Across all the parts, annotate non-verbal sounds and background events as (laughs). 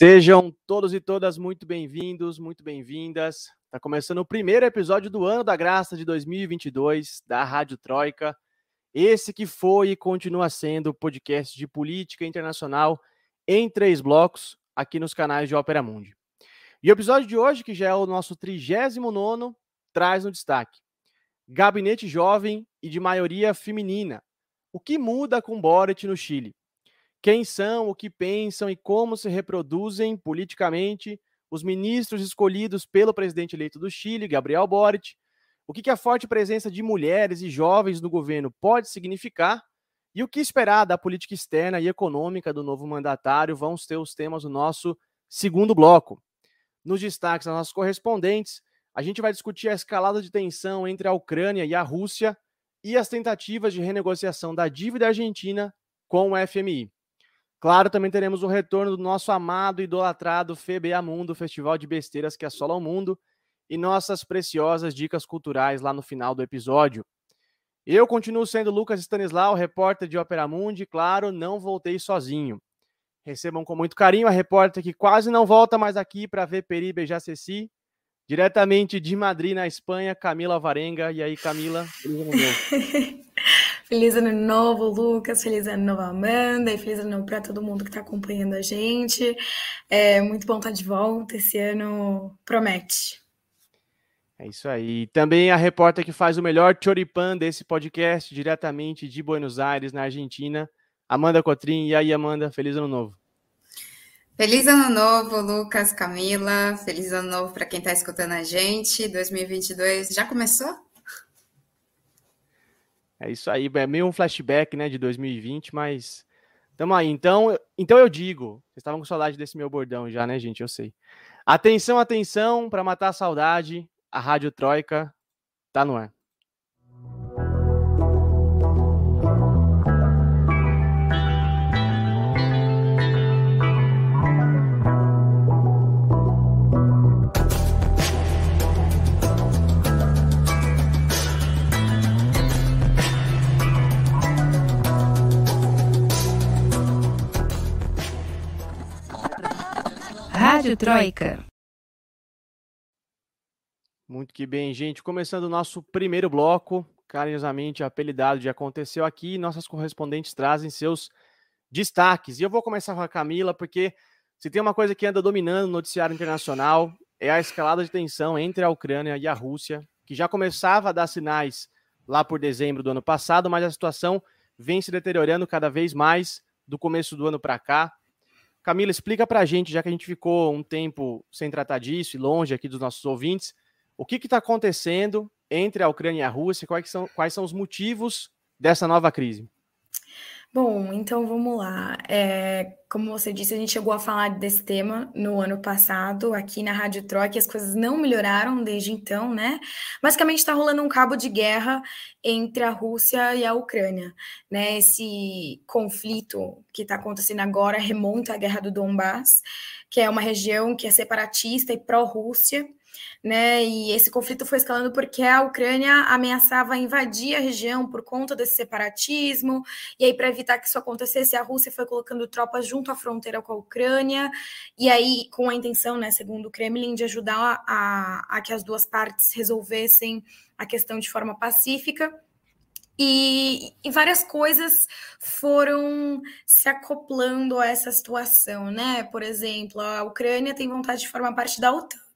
Sejam todos e todas muito bem-vindos, muito bem-vindas. Está começando o primeiro episódio do Ano da Graça de 2022 da Rádio Troika. Esse que foi e continua sendo o podcast de política internacional em três blocos aqui nos canais de Ópera Mundi. E o episódio de hoje, que já é o nosso 39 traz um destaque. Gabinete jovem e de maioria feminina. O que muda com Boric no Chile? quem são, o que pensam e como se reproduzem politicamente os ministros escolhidos pelo presidente eleito do Chile, Gabriel Boric, o que, a forte presença de mulheres e jovens no governo pode significar e o que esperar da política externa e econômica do novo mandatário vão ser os temas do nosso segundo bloco. Nos destaques das nossas correspondentes, a gente vai discutir a escalada de tensão entre a Ucrânia e a Rússia e as tentativas de renegociação da dívida argentina com o FMI. Claro, também teremos o retorno do nosso amado e idolatrado FBA Mundo, Festival de Besteiras que assola o mundo, e nossas preciosas dicas culturais lá no final do episódio. Eu continuo sendo Lucas Stanislau, repórter de Opera Mundi, claro, não voltei sozinho. Recebam com muito carinho a repórter que quase não volta mais aqui para ver Peri beijar Ceci, diretamente de Madrid, na Espanha, Camila Varenga. E aí, Camila, Feliz ano novo, (laughs) Lucas. Feliz ano novo, Amanda. E feliz ano novo para todo mundo que está acompanhando a gente. É muito bom estar de volta. Esse ano promete. É isso aí. Também a repórter que faz o melhor choripan desse podcast, diretamente de Buenos Aires, na Argentina, Amanda Cotrim. E aí, Amanda, feliz ano novo. Feliz ano novo, Lucas, Camila. Feliz ano novo para quem está escutando a gente. 2022 já começou? É isso aí, é meio um flashback, né, de 2020, mas tamo aí. Então, então eu digo, vocês estavam com saudade desse meu bordão já, né, gente? Eu sei. Atenção, atenção, para matar a saudade, a Rádio Troika tá no ar. Troika. Muito que bem, gente. Começando o nosso primeiro bloco, carinhosamente apelidado de Aconteceu Aqui, nossas correspondentes trazem seus destaques. E eu vou começar com a Camila, porque se tem uma coisa que anda dominando o noticiário internacional, é a escalada de tensão entre a Ucrânia e a Rússia, que já começava a dar sinais lá por dezembro do ano passado, mas a situação vem se deteriorando cada vez mais do começo do ano para cá. Camila, explica para a gente, já que a gente ficou um tempo sem tratar disso e longe aqui dos nossos ouvintes, o que está acontecendo entre a Ucrânia e a Rússia? Quais são, quais são os motivos dessa nova crise? Bom, então vamos lá. É, como você disse, a gente chegou a falar desse tema no ano passado, aqui na Rádio Troca, e as coisas não melhoraram desde então, né? Basicamente está rolando um cabo de guerra entre a Rússia e a Ucrânia, né? Esse conflito que está acontecendo agora remonta à Guerra do Donbass, que é uma região que é separatista e pró-Rússia, né? E esse conflito foi escalando porque a Ucrânia ameaçava invadir a região por conta desse separatismo, e aí, para evitar que isso acontecesse, a Rússia foi colocando tropas junto à fronteira com a Ucrânia, e aí, com a intenção, né, segundo o Kremlin, de ajudar a, a que as duas partes resolvessem a questão de forma pacífica. E, e, várias coisas foram se acoplando a essa situação, né? Por exemplo, a Ucrânia tem vontade de formar parte da OTAN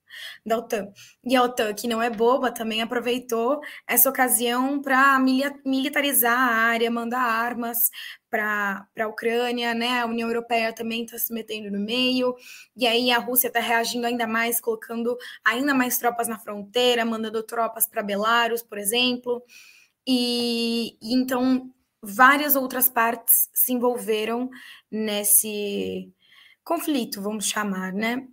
da OTAN. E a OTAN, que não é boba, também aproveitou essa ocasião para militarizar a área, mandar armas para a Ucrânia, né? A União Europeia também está se metendo no meio, e aí a Rússia está reagindo ainda mais, colocando ainda mais tropas na fronteira, mandando tropas para Belarus, por exemplo. E, e então várias outras partes se envolveram nesse conflito, vamos chamar, né?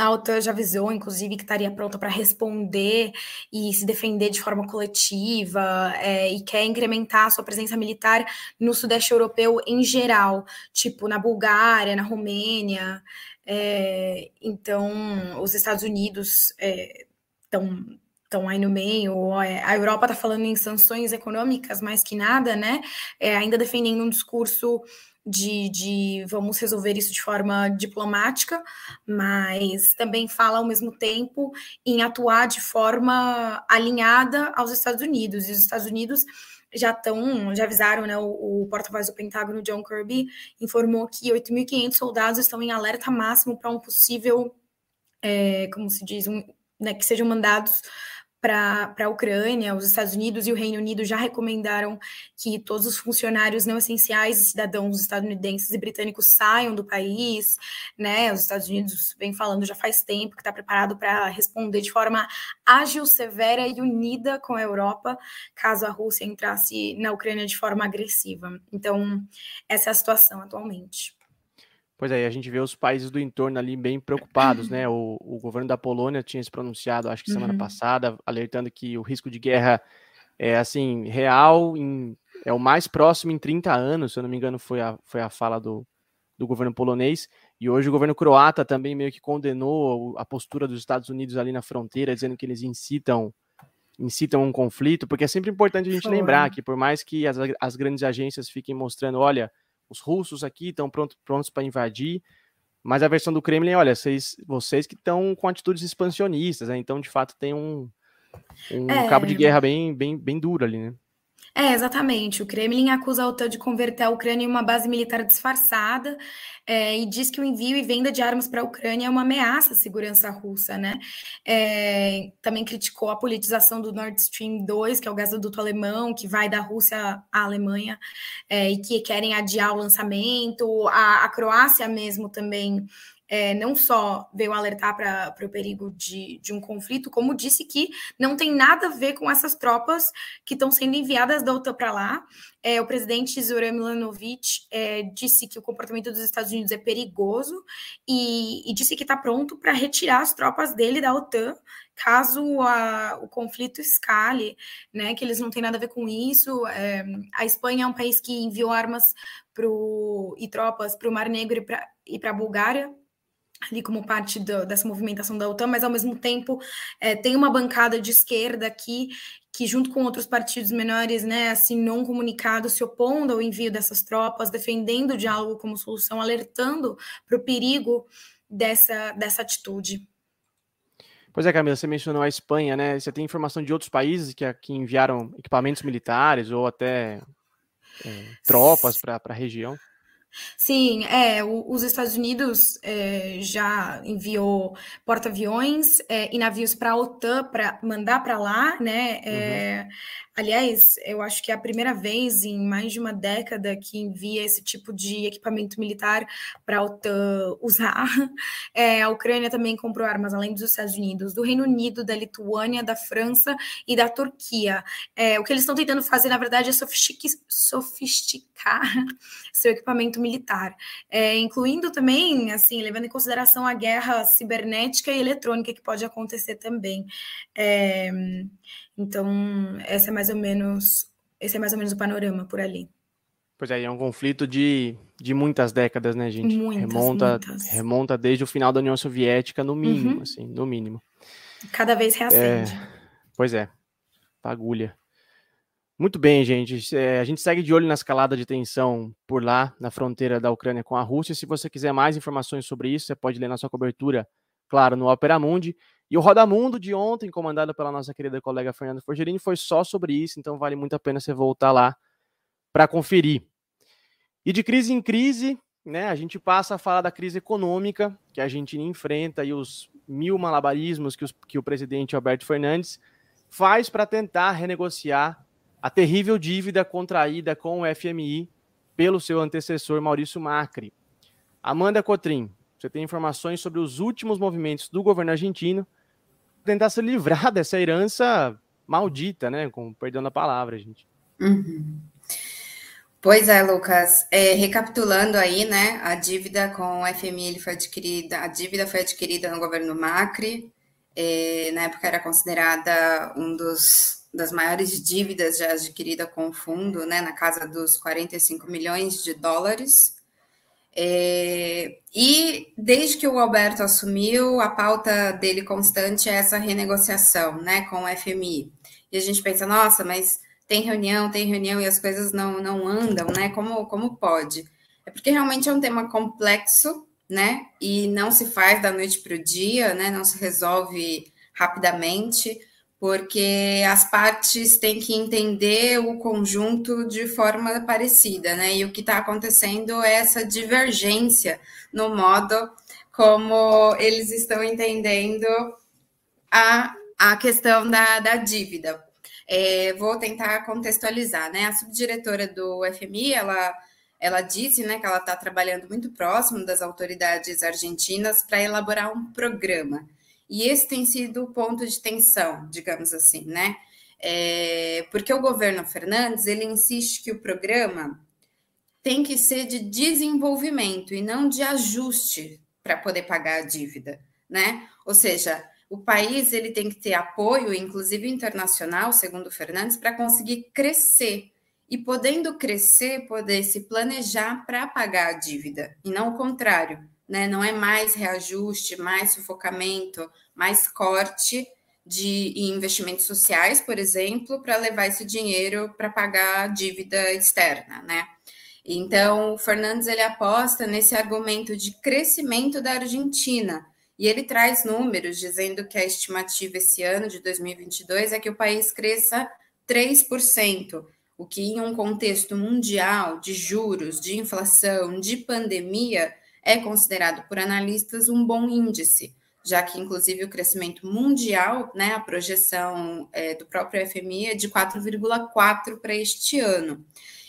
A OTAN já avisou, inclusive, que estaria pronta para responder e se defender de forma coletiva é, e quer incrementar a sua presença militar no Sudeste Europeu em geral, tipo na Bulgária, na Romênia. É, então, os Estados Unidos estão é, estão aí no meio, é, a Europa está falando em sanções econômicas mais que nada, né? É, ainda defendendo um discurso de, de, vamos resolver isso de forma diplomática, mas também fala ao mesmo tempo em atuar de forma alinhada aos Estados Unidos. E os Estados Unidos já estão, já avisaram, né? O, o porta-voz do Pentágono, John Kirby, informou que 8.500 soldados estão em alerta máximo para um possível, é, como se diz, um, né, que sejam mandados para a Ucrânia, os Estados Unidos e o Reino Unido já recomendaram que todos os funcionários não essenciais e cidadãos estadunidenses e britânicos saiam do país, né? Os Estados Unidos vem falando já faz tempo que está preparado para responder de forma ágil, severa e unida com a Europa, caso a Rússia entrasse na Ucrânia de forma agressiva. Então, essa é a situação atualmente. Pois é, a gente vê os países do entorno ali bem preocupados, né? (clears throat) O, o governo da Polônia tinha se pronunciado, acho que semana uhum. passada, alertando que o risco de guerra é assim, real, em, é o mais próximo em 30 anos, se eu não me engano, foi a, foi a fala do, do governo polonês. E hoje o governo croata também meio que condenou a postura dos Estados Unidos ali na fronteira, dizendo que eles incitam incitam um conflito, porque é sempre importante a gente lembrar que por mais que as, as grandes agências fiquem mostrando, olha, os russos aqui estão pronto, prontos para invadir, mas a versão do Kremlin, olha, vocês, vocês que estão com atitudes expansionistas, né? então de fato tem um, um é... cabo de guerra bem, bem, bem duro ali, né? É, exatamente. O Kremlin acusa a OTAN de converter a Ucrânia em uma base militar disfarçada é, e diz que o envio e venda de armas para a Ucrânia é uma ameaça à segurança russa, né? É, também criticou a politização do Nord Stream 2, que é o gasoduto alemão, que vai da Rússia à Alemanha, é, e que querem adiar o lançamento. A, a Croácia mesmo também é, não só veio alertar para o perigo de, de um conflito, como disse que não tem nada a ver com essas tropas que estão sendo enviadas da OTAN para lá. É, o presidente Zoran Milanovic é, disse que o comportamento dos Estados Unidos é perigoso e, e disse que está pronto para retirar as tropas dele da OTAN caso a, o conflito escale, né, que eles não têm nada a ver com isso. É, a Espanha é um país que enviou armas pro, e tropas para o Mar Negro e para a Bulgária ali como parte do, dessa movimentação da OTAN, mas ao mesmo tempo é, tem uma bancada de esquerda aqui que junto com outros partidos menores, né, assim, não comunicados, se opondo ao envio dessas tropas, defendendo o diálogo como solução, alertando para o perigo dessa, dessa atitude. Pois é, Camila, você mencionou a Espanha, né? Você tem informação de outros países que, que enviaram equipamentos militares ou até é, tropas para a região? Sim, é, o, os Estados Unidos é, já enviou porta-aviões é, e navios para a OTAN para mandar para lá, né? É, uhum. Aliás, eu acho que é a primeira vez em mais de uma década que envia esse tipo de equipamento militar para a OTAN usar. (laughs) É, a Ucrânia também comprou armas, além dos Estados Unidos, do Reino Unido, da Lituânia, da França e da Turquia. É, o que eles estão tentando fazer, na verdade, é sofisticar (laughs) seu equipamento militar, é, incluindo também, assim, levando em consideração a guerra cibernética e eletrônica que pode acontecer também. É, então, essa é mais ou menos, esse é mais ou menos o panorama por ali. Pois é, é um conflito de, de muitas décadas, né, gente? Muitas, remonta, muitas. remonta desde o final da União Soviética, no mínimo, uhum. assim, no mínimo. Cada vez reacende. É, pois é, agulha. Muito bem, gente. É, a gente segue de olho na escalada de tensão por lá, na fronteira da Ucrânia com a Rússia. Se você quiser mais informações sobre isso, você pode ler na sua cobertura, claro, no Opera Mundi. E o Rodamundo de ontem, comandado pela nossa querida colega Fernanda Forgerini, foi só sobre isso, então vale muito a pena você voltar lá para conferir. E de crise em crise, né, a gente passa a falar da crise econômica que a Argentina enfrenta e os mil malabarismos que, os, que o presidente Alberto Fernandes faz para tentar renegociar a terrível dívida contraída com o FMI pelo seu antecessor Maurício Macri. Amanda Cotrim, você tem informações sobre os últimos movimentos do governo argentino tentar se livrar (laughs) dessa herança maldita, né? Com perdão da palavra, gente. Uhum. Pois é, Lucas. É, recapitulando aí, né? A dívida com o FMI foi adquirida, a dívida foi adquirida no governo Macri. É, na época era considerada um dos das maiores dívidas já adquirida com o fundo, né, na casa dos 45 milhões de dólares. É, e desde que o Alberto assumiu, a pauta dele constante é essa renegociação né, com o FMI. E a gente pensa, nossa, mas tem reunião, tem reunião e as coisas não, não andam, né? Como, como pode? É porque realmente é um tema complexo, né? E não se faz da noite para o dia, né? Não se resolve rapidamente porque as partes têm que entender o conjunto de forma parecida, né? E o que está acontecendo é essa divergência no modo como eles estão entendendo a, a questão da, da dívida. É, vou tentar contextualizar, né? A subdiretora do FMI, ela, ela disse né, que ela está trabalhando muito próximo das autoridades argentinas para elaborar um programa e esse tem sido o ponto de tensão, digamos assim, né? É, porque o governo Fernandes ele insiste que o programa tem que ser de desenvolvimento e não de ajuste para poder pagar a dívida, né? Ou seja, o país ele tem que ter apoio, inclusive internacional, segundo Fernandes, para conseguir crescer e podendo crescer, poder se planejar para pagar a dívida e não o contrário, né? Não é mais reajuste, mais sufocamento, mais corte de investimentos sociais, por exemplo, para levar esse dinheiro para pagar a dívida externa, né? Então, o Fernandes ele aposta nesse argumento de crescimento da Argentina. E ele traz números dizendo que a estimativa esse ano de 2022 é que o país cresça 3%, o que em um contexto mundial de juros, de inflação, de pandemia, é considerado por analistas um bom índice, já que, inclusive, o crescimento mundial, né, a projeção é, do próprio FMI é de 4,4% para este ano.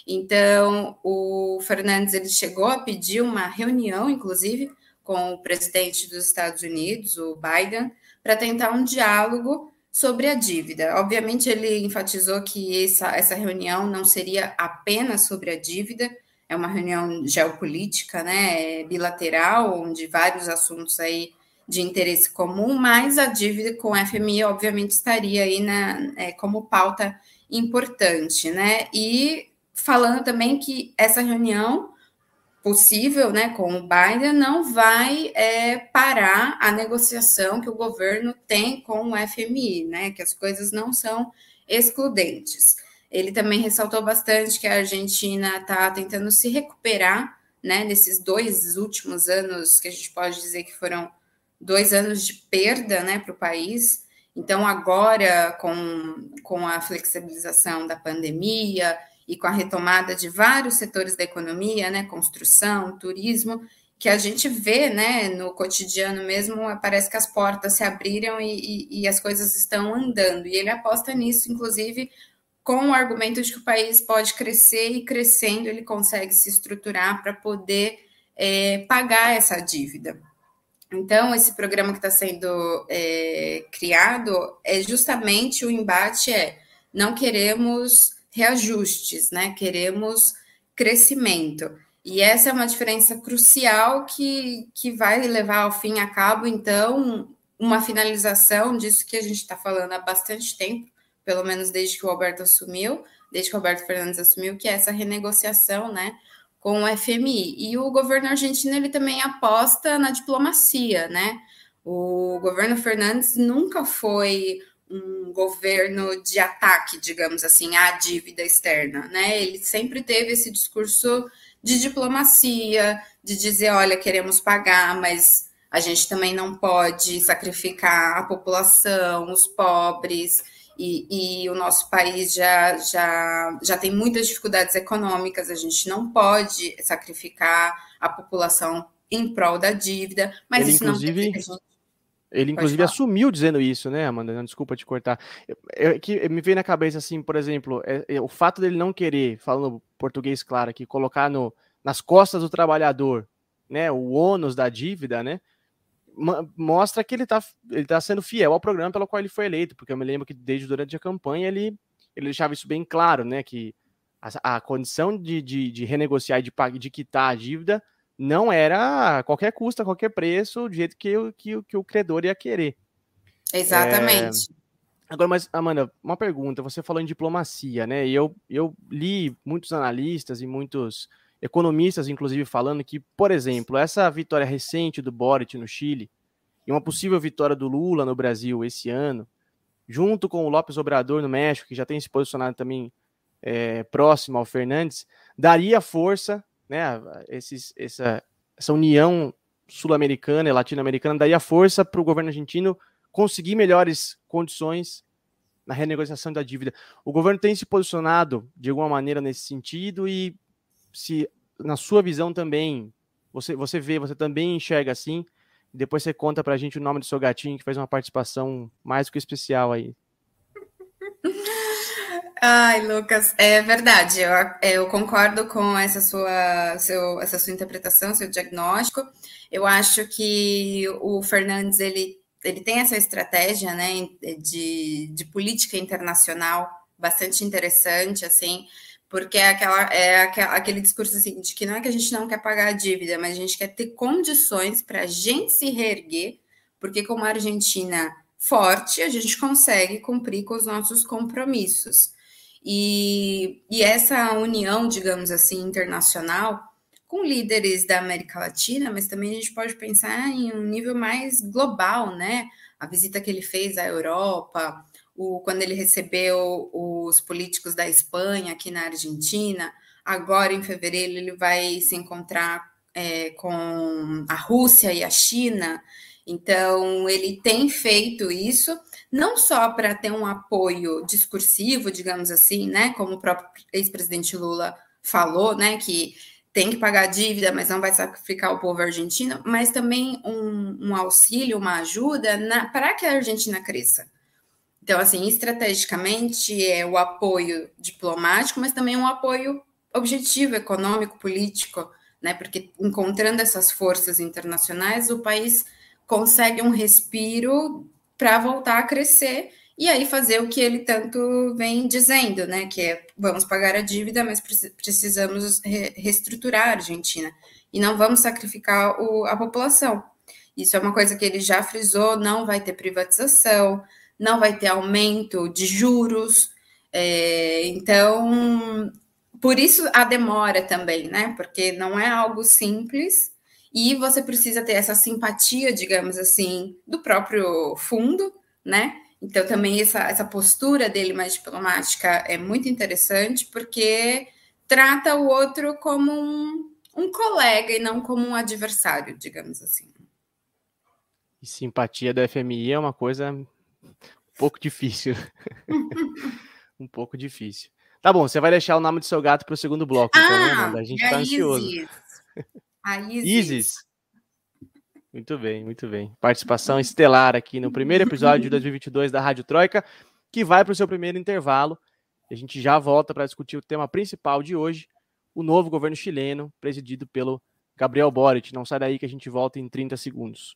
Então, o Fernandes ele chegou a pedir uma reunião, inclusive, com o presidente dos Estados Unidos, o Biden, para tentar um diálogo sobre a dívida. Obviamente, ele enfatizou que essa, essa reunião não seria apenas sobre a dívida, é uma reunião geopolítica, né, bilateral, onde vários assuntos aí de interesse comum, mas a dívida com o FMI, obviamente, estaria aí na, é, como pauta importante, né? E falando também que essa reunião possível, né, com o Biden, não vai é, parar a negociação que o governo tem com o FMI, né? Que as coisas não são excludentes. Ele também ressaltou bastante que a Argentina está tentando se recuperar, né, nesses dois últimos anos, que a gente pode dizer que foram dois anos de perda, né, para o país. Então, agora, com, com a flexibilização da pandemia e com a retomada de vários setores da economia, né, construção, turismo, que a gente vê, né, no cotidiano mesmo, parece que as portas se abriram e, e, e as coisas estão andando. E ele aposta nisso, inclusive, com o argumento de que o país pode crescer e crescendo ele consegue se estruturar para poder é, pagar essa dívida. Então, esse programa que está sendo é, criado é justamente o embate é não queremos reajustes, né? Queremos crescimento. E essa é uma diferença crucial que, que vai levar ao fim a cabo, então, uma finalização disso que a gente está falando há bastante tempo, pelo menos desde que o Alberto assumiu, desde que o Alberto Fernandes assumiu, que é essa renegociação, né, com o FMI. E o governo argentino ele também aposta na diplomacia, né? O governo Fernandes nunca foi um governo de ataque, digamos assim, à dívida externa, né? Ele sempre teve esse discurso de diplomacia, de dizer, olha, queremos pagar, mas a gente também não pode sacrificar a população, os pobres e, e, o nosso país já, já, já tem muitas dificuldades econômicas, a gente não pode sacrificar a população em prol da dívida, mas ele, isso inclusive, não gente... Ele, inclusive, assumiu dizendo isso, né, Amanda? Não, desculpa te cortar. É, que me veio na cabeça, assim, por exemplo, é, é, o fato dele não querer, falando português claro aqui, colocar no, nas costas do trabalhador, né, o ônus da dívida, né, mostra que ele está ele tá sendo fiel ao programa pelo qual ele foi eleito, porque eu me lembro que desde durante a campanha ele, ele deixava isso bem claro, né? Que a, a condição de, de, de, renegociar e de, de quitar a dívida não era a qualquer custo, a qualquer preço, do jeito que, que, que o credor ia querer. Exatamente. É... Agora, mas, Amanda, uma pergunta. Você falou em diplomacia, né? E eu, eu li muitos analistas e muitos economistas, inclusive, falando que, por exemplo, essa vitória recente do Boric no Chile e uma possível vitória do Lula no Brasil esse ano, junto com o Lopes Obrador no México, que já tem se posicionado também é, próximo ao Fernandes, daria força, né? Esses, essa, essa união sul-americana e latino-americana daria força para o governo argentino conseguir melhores condições na renegociação da dívida. O governo tem se posicionado de alguma maneira nesse sentido e se na sua visão também você você vê, você também enxerga assim, depois você conta para a gente o nome do seu gatinho que fez uma participação mais do que especial aí. (laughs) Ai, Lucas, é verdade. Eu, eu concordo com essa sua, seu, essa sua interpretação, seu diagnóstico. Eu acho que o Fernandes ele, ele tem essa estratégia, né, de, de política internacional bastante interessante, assim, porque é, aquela, é aquele discurso assim, de que não é que a gente não quer pagar a dívida, mas a gente quer ter condições para a gente se reerguer, porque como a Argentina forte, a gente consegue cumprir com os nossos compromissos. E, e essa união, digamos assim, internacional, com líderes da América Latina, mas também a gente pode pensar em um nível mais global, né? A visita que ele fez à Europa, o, quando ele recebeu os políticos da Espanha aqui na Argentina, agora em fevereiro ele vai se encontrar é, com a Rússia e a China. Então, ele tem feito isso, não só para ter um apoio discursivo, digamos assim, né, como o próprio ex-presidente Lula falou, né, que tem que pagar a dívida, mas não vai sacrificar o povo argentino, mas também um, um auxílio, uma ajuda para que a Argentina cresça. Então, assim, estrategicamente é o apoio diplomático, mas também um apoio objetivo, econômico, político, né? Porque encontrando essas forças internacionais, o país consegue um respiro para voltar a crescer e aí fazer o que ele tanto vem dizendo, né? Que é vamos pagar a dívida, mas precisamos re reestruturar a Argentina e não vamos sacrificar o, a população. Isso é uma coisa que ele já frisou: não vai ter privatização, não vai ter aumento de juros. É, então, por isso a demora também, né? Porque não é algo simples e você precisa ter essa simpatia, digamos assim, do próprio fundo, né? Então, também essa, essa postura dele mais diplomática é muito interessante, porque trata o outro como um, um colega e não como um adversário, digamos assim. E simpatia do FMI é uma coisa um pouco difícil. (laughs) um pouco difícil. Tá bom, você vai deixar o nome do seu gato para o segundo bloco, então, né, ah, Amanda? A gente está ansioso. A Isis. Isis. Muito bem, muito bem. Participação estelar aqui no primeiro episódio de 2022 da Rádio Troika, que vai para o seu primeiro intervalo. A gente já volta para discutir o tema principal de hoje, o novo governo chileno, presidido pelo Gabriel Boric. Não sai daí que a gente volta em 30 segundos.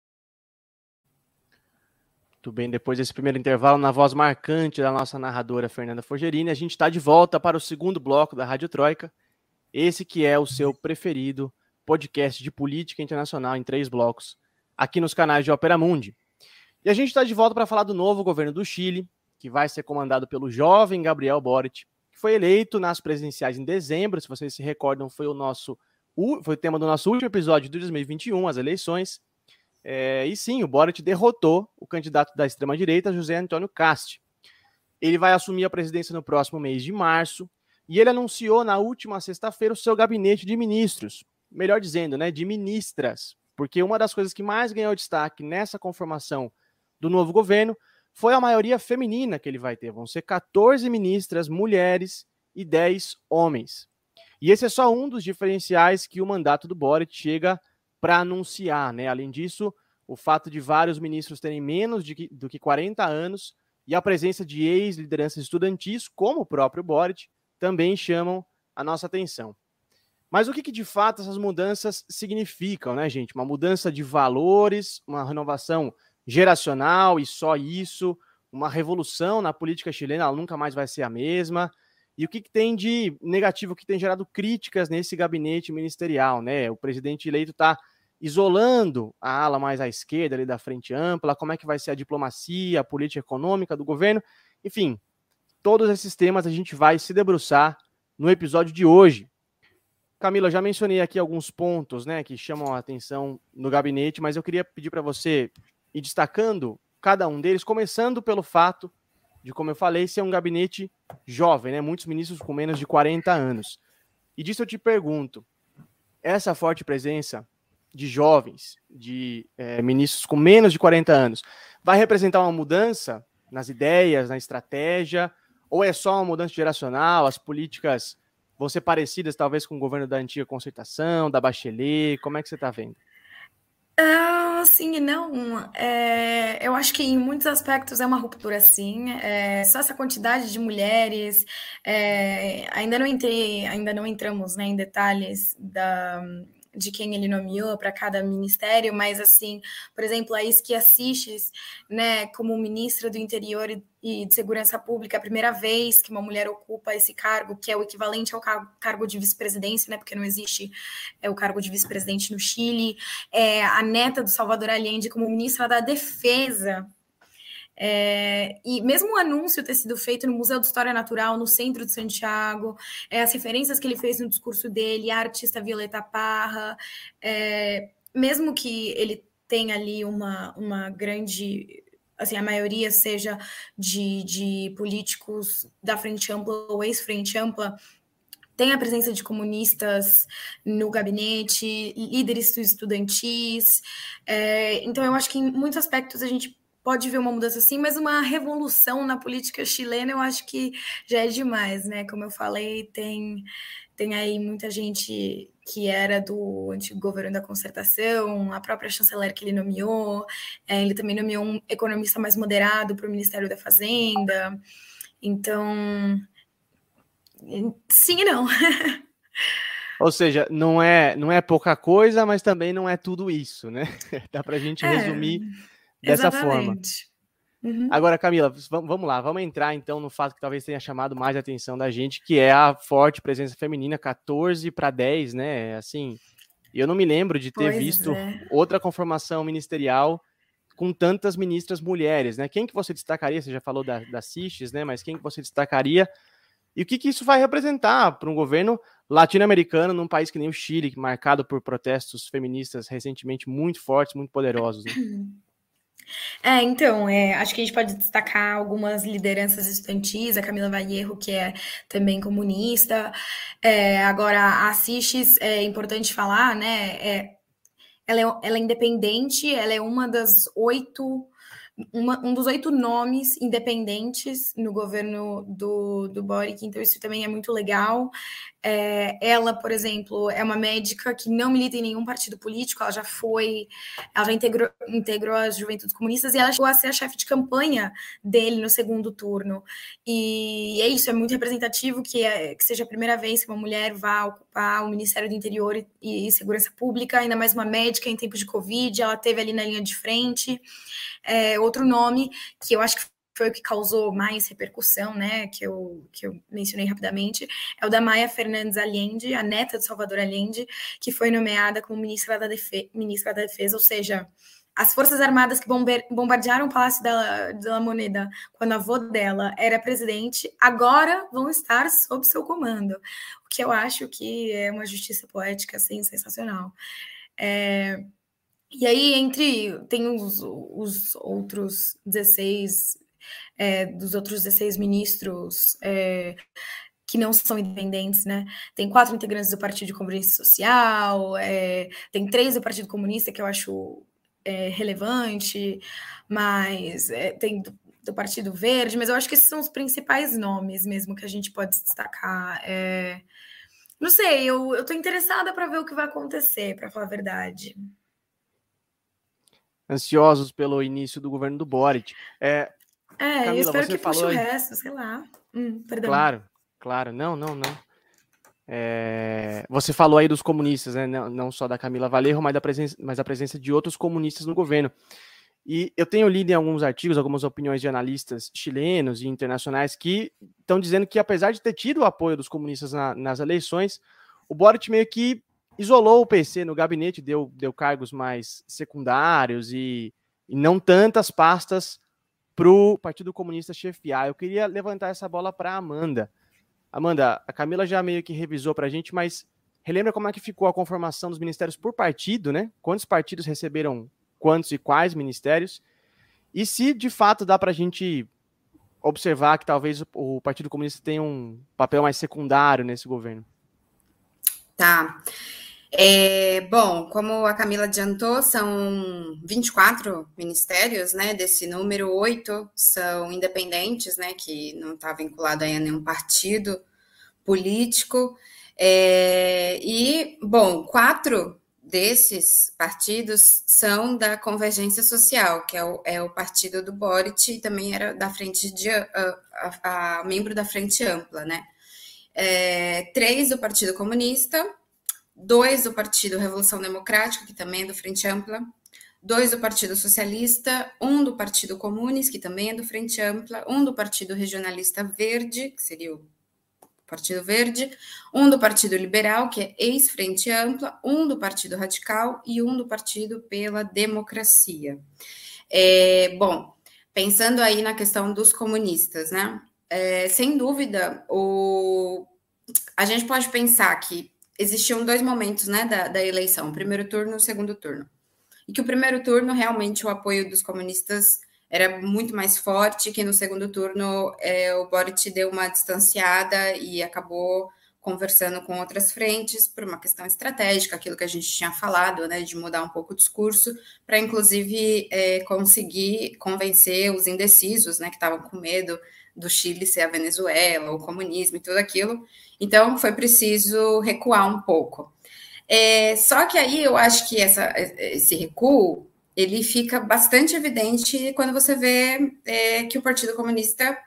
Muito bem, depois desse primeiro intervalo, na voz marcante da nossa narradora Fernanda Forgerini, a gente está de volta para o segundo bloco da Rádio Troika, esse que é o seu preferido podcast de política internacional em três blocos, aqui nos canais de Opera Mundi. E a gente está de volta para falar do novo governo do Chile, que vai ser comandado pelo jovem Gabriel Boric, que foi eleito nas presidenciais em dezembro, se vocês se recordam, foi o nosso foi o tema do nosso último episódio de 2021, as eleições. É, e sim, o Boric derrotou o candidato da extrema-direita, José Antônio Casti. Ele vai assumir a presidência no próximo mês de março, e ele anunciou na última sexta-feira o seu gabinete de ministros, melhor dizendo, né, de ministras, porque uma das coisas que mais ganhou destaque nessa conformação do novo governo foi a maioria feminina que ele vai ter. Vão ser 14 ministras mulheres e 10 homens. E esse é só um dos diferenciais que o mandato do Boric chega para anunciar. Né? Além disso, o fato de vários ministros terem menos de, do que 40 anos e a presença de ex-lideranças estudantis, como o próprio Boric, também chamam a nossa atenção. Mas o que, que, de fato essas mudanças significam, né, gente? Uma mudança de valores, uma renovação geracional e só isso, uma revolução na política chilena, ela nunca mais vai ser a mesma. E o que, que tem de negativo, que tem gerado críticas nesse gabinete ministerial, né? O presidente eleito está isolando a ala mais à esquerda ali da frente ampla, como é que vai ser a diplomacia, a política econômica do governo, enfim, todos esses temas a gente vai se debruçar no episódio de hoje. Camila, já mencionei aqui alguns pontos, né, que chamam a atenção no gabinete, mas eu queria pedir para você ir destacando cada um deles, começando pelo fato de, como eu falei, ser um gabinete jovem, né, muitos ministros com menos de 40 anos. E disso eu te pergunto, essa forte presença de jovens, de é, ministros com menos de 40 anos, vai representar uma mudança nas ideias, na estratégia, ou é só uma mudança geracional, as políticas vão ser parecidas talvez com o governo da antiga concertação, da Bachelet, como é que você está vendo? Uh, sim e não. É, eu acho que em muitos aspectos é uma ruptura, sim. É, só essa quantidade de mulheres. É, ainda não entrei, ainda não entramos né, em detalhes da de quem ele nomeou para cada ministério, mas assim, por exemplo, a Isquia Siches, né, como ministra do Interior e de Segurança Pública, a primeira vez que uma mulher ocupa esse cargo, que é o equivalente ao cargo de vice-presidência, né, porque não existe é, o cargo de vice-presidente no Chile, é, a neta do Salvador Allende como ministra da Defesa, é, e mesmo o anúncio ter sido feito no Museu de História Natural, no centro de Santiago, é, as referências que ele fez no discurso dele, a artista Violeta Parra, é, mesmo que ele tenha ali uma, uma grande assim, a maioria seja de, de políticos da frente ampla ou ex-frente ampla, tem a presença de comunistas no gabinete, líderes estudantis. É, então, eu acho que em muitos aspectos a gente pode ver uma mudança assim, mas uma revolução na política chilena eu acho que já é demais, né? Como eu falei, tem, tem aí muita gente que era do antigo governo da concertação, a própria chanceler que ele nomeou, é, ele também nomeou um economista mais moderado para o Ministério da Fazenda. Então, sim e não. (laughs) Ou seja, não é, não é pouca coisa, mas também não é tudo isso, né? (laughs) Dá para a gente é. resumir dessa Exatamente. forma. Uhum. Agora, Camila, vamos lá, vamos entrar então no fato que talvez tenha chamado mais a atenção da gente, que é a forte presença feminina, 14 para 10, né? Assim, eu não me lembro de ter pois visto é. outra conformação ministerial com tantas ministras mulheres, né? Quem que você destacaria? Você já falou da, da CISTES, né? Mas quem que você destacaria? E o que, que isso vai representar para um governo latino-americano num país que nem o Chile, marcado por protestos feministas recentemente muito fortes, muito poderosos? Né? (clears throat) É, então, é, acho que a gente pode destacar algumas lideranças estudantis, a Camila Vallejo, que é também comunista. É, agora, a Assis, é importante falar, né? É, ela, é, ela é independente, ela é uma das oito uma, um dos oito nomes independentes no governo do, do Boric, então isso também é muito legal. É, ela, por exemplo, é uma médica que não milita em nenhum partido político, ela já foi, ela já integrou, integrou as Juventudes Comunistas e ela chegou a ser a chefe de campanha dele no segundo turno. E é isso, é muito representativo que, é, que seja a primeira vez que uma mulher vá ocupar o Ministério do Interior e, e Segurança Pública, ainda mais uma médica em tempos de Covid, ela teve ali na linha de frente. É, outro nome que eu acho que foi o que causou mais repercussão, né, que eu, que eu mencionei rapidamente, é o da Maia Fernandes Allende, a neta de Salvador Allende, que foi nomeada como ministra da, Defe ministra da Defesa, ou seja, as Forças Armadas que bombardearam o Palácio da, da Moneda quando a avó dela era presidente, agora vão estar sob seu comando, o que eu acho que é uma justiça poética assim, sensacional. É, e aí, entre. Tem os, os outros 16. É, dos outros 16 ministros é, que não são independentes, né? Tem quatro integrantes do Partido Convergência Social, é, tem três do Partido Comunista, que eu acho é, relevante, mas é, tem do, do, Partido Verde, mas eu acho que esses são os principais nomes mesmo que a gente pode destacar. É, não sei, eu, tô interessada para ver o que vai acontecer, para falar a verdade ansiosos pelo início do governo do Boric. É, é Camila, eu espero que puxe o resto, sei lá. Hum, claro, claro. Não, não, não. É, você falou aí dos comunistas, né? não, não, só da Camila Valerro, mas da, presença, mas da presença de outros comunistas no governo. E eu tenho lido em alguns artigos, algumas opiniões de analistas chilenos e internacionais que estão dizendo que, apesar de ter tido o apoio dos comunistas na, nas eleições, o Boric meio que isolou o PC no gabinete, deu, deu cargos mais secundários e, e não tantas pastas para o Partido Comunista chefiar. Eu queria levantar essa bola para Amanda. Amanda, a Camila já meio que revisou para a gente, mas relembra como é que ficou a conformação dos ministérios por partido, né? Quantos partidos receberam quantos e quais ministérios? E se de fato dá para a gente observar que talvez o Partido Comunista tenha um papel mais secundário nesse governo? Tá. É, bom, como a Camila adiantou, são 24 ministérios, né? Desse número, oito são independentes, né? Que não está vinculado a nenhum partido político. É, e, bom, quatro desses partidos são da Convergência Social, que é o, é o partido do Boric e também era da frente de a, a, a membro da Frente Ampla, né? É, três do Partido Comunista, dois do Partido Revolução Democrática, que também é do Frente Ampla, dois do Partido Socialista, um do Partido Comunes, que também é do Frente Ampla, um do Partido Regionalista Verde, que seria o Partido Verde, um do Partido Liberal, que é ex-Frente Ampla, um do Partido Radical e um do Partido pela Democracia. É, bom, pensando aí na questão dos comunistas, né? É, sem dúvida, o, a gente pode pensar que existiam dois momentos né, da, da eleição, o primeiro turno e o segundo turno. E que o primeiro turno, realmente, o apoio dos comunistas era muito mais forte, que no segundo turno é, o Boric deu uma distanciada e acabou conversando com outras frentes por uma questão estratégica, aquilo que a gente tinha falado, né, de mudar um pouco o discurso, para inclusive é, conseguir convencer os indecisos, né, que estavam com medo do Chile ser a Venezuela, o comunismo e tudo aquilo. Então, foi preciso recuar um pouco. É, só que aí eu acho que essa, esse recuo ele fica bastante evidente quando você vê é, que o Partido Comunista,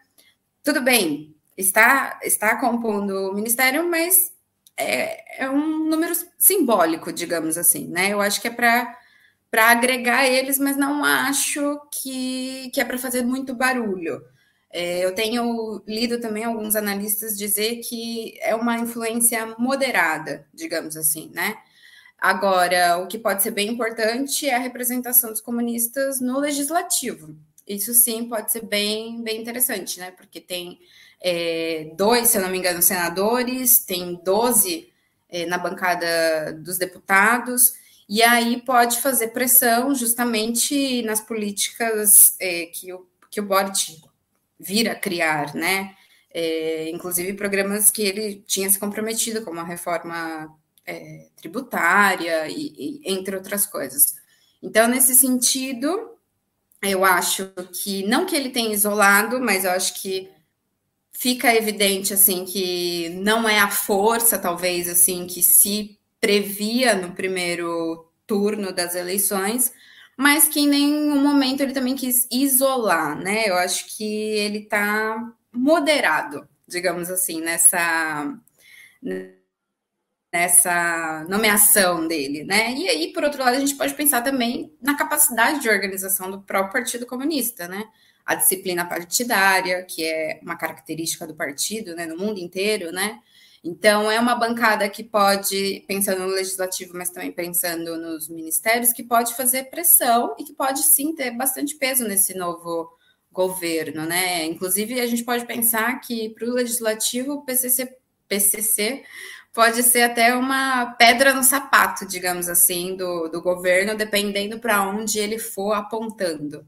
tudo bem, está, está compondo o ministério, mas é, é um número simbólico, digamos assim, né? Eu acho que é para para agregar eles, mas não acho que, que é para fazer muito barulho. É, eu tenho lido também alguns analistas dizer que é uma influência moderada, digamos assim, né? Agora, o que pode ser bem importante é a representação dos comunistas no legislativo. Isso sim pode ser bem, bem interessante, né? Porque tem é, dois, se eu não me engano, senadores, tem 12 é, na bancada dos deputados, e aí pode fazer pressão justamente nas políticas é, que, o, que o Boric vir a criar, né? É, inclusive programas que ele tinha se comprometido, como a reforma é, tributária e, e, entre outras coisas. Então, nesse sentido, eu acho que não que ele tenha isolado, mas eu acho que fica evidente assim que não é a força, talvez assim, que se previa no primeiro turno das eleições, mas que em nenhum momento ele também quis isolar, né? Eu acho que ele está moderado, digamos assim, nessa nessa nomeação dele, né? E aí, por outro lado, a gente pode pensar também na capacidade de organização do próprio Partido Comunista, né? A disciplina partidária, que é uma característica do partido, né, no mundo inteiro, né? Então, é uma bancada que pode, pensando no legislativo, mas também pensando nos ministérios, que pode fazer pressão e que pode sim ter bastante peso nesse novo governo, né? Inclusive, a gente pode pensar que para o legislativo, o PCC, PCC pode ser até uma pedra no sapato, digamos assim, do, do governo, dependendo para onde ele for apontando.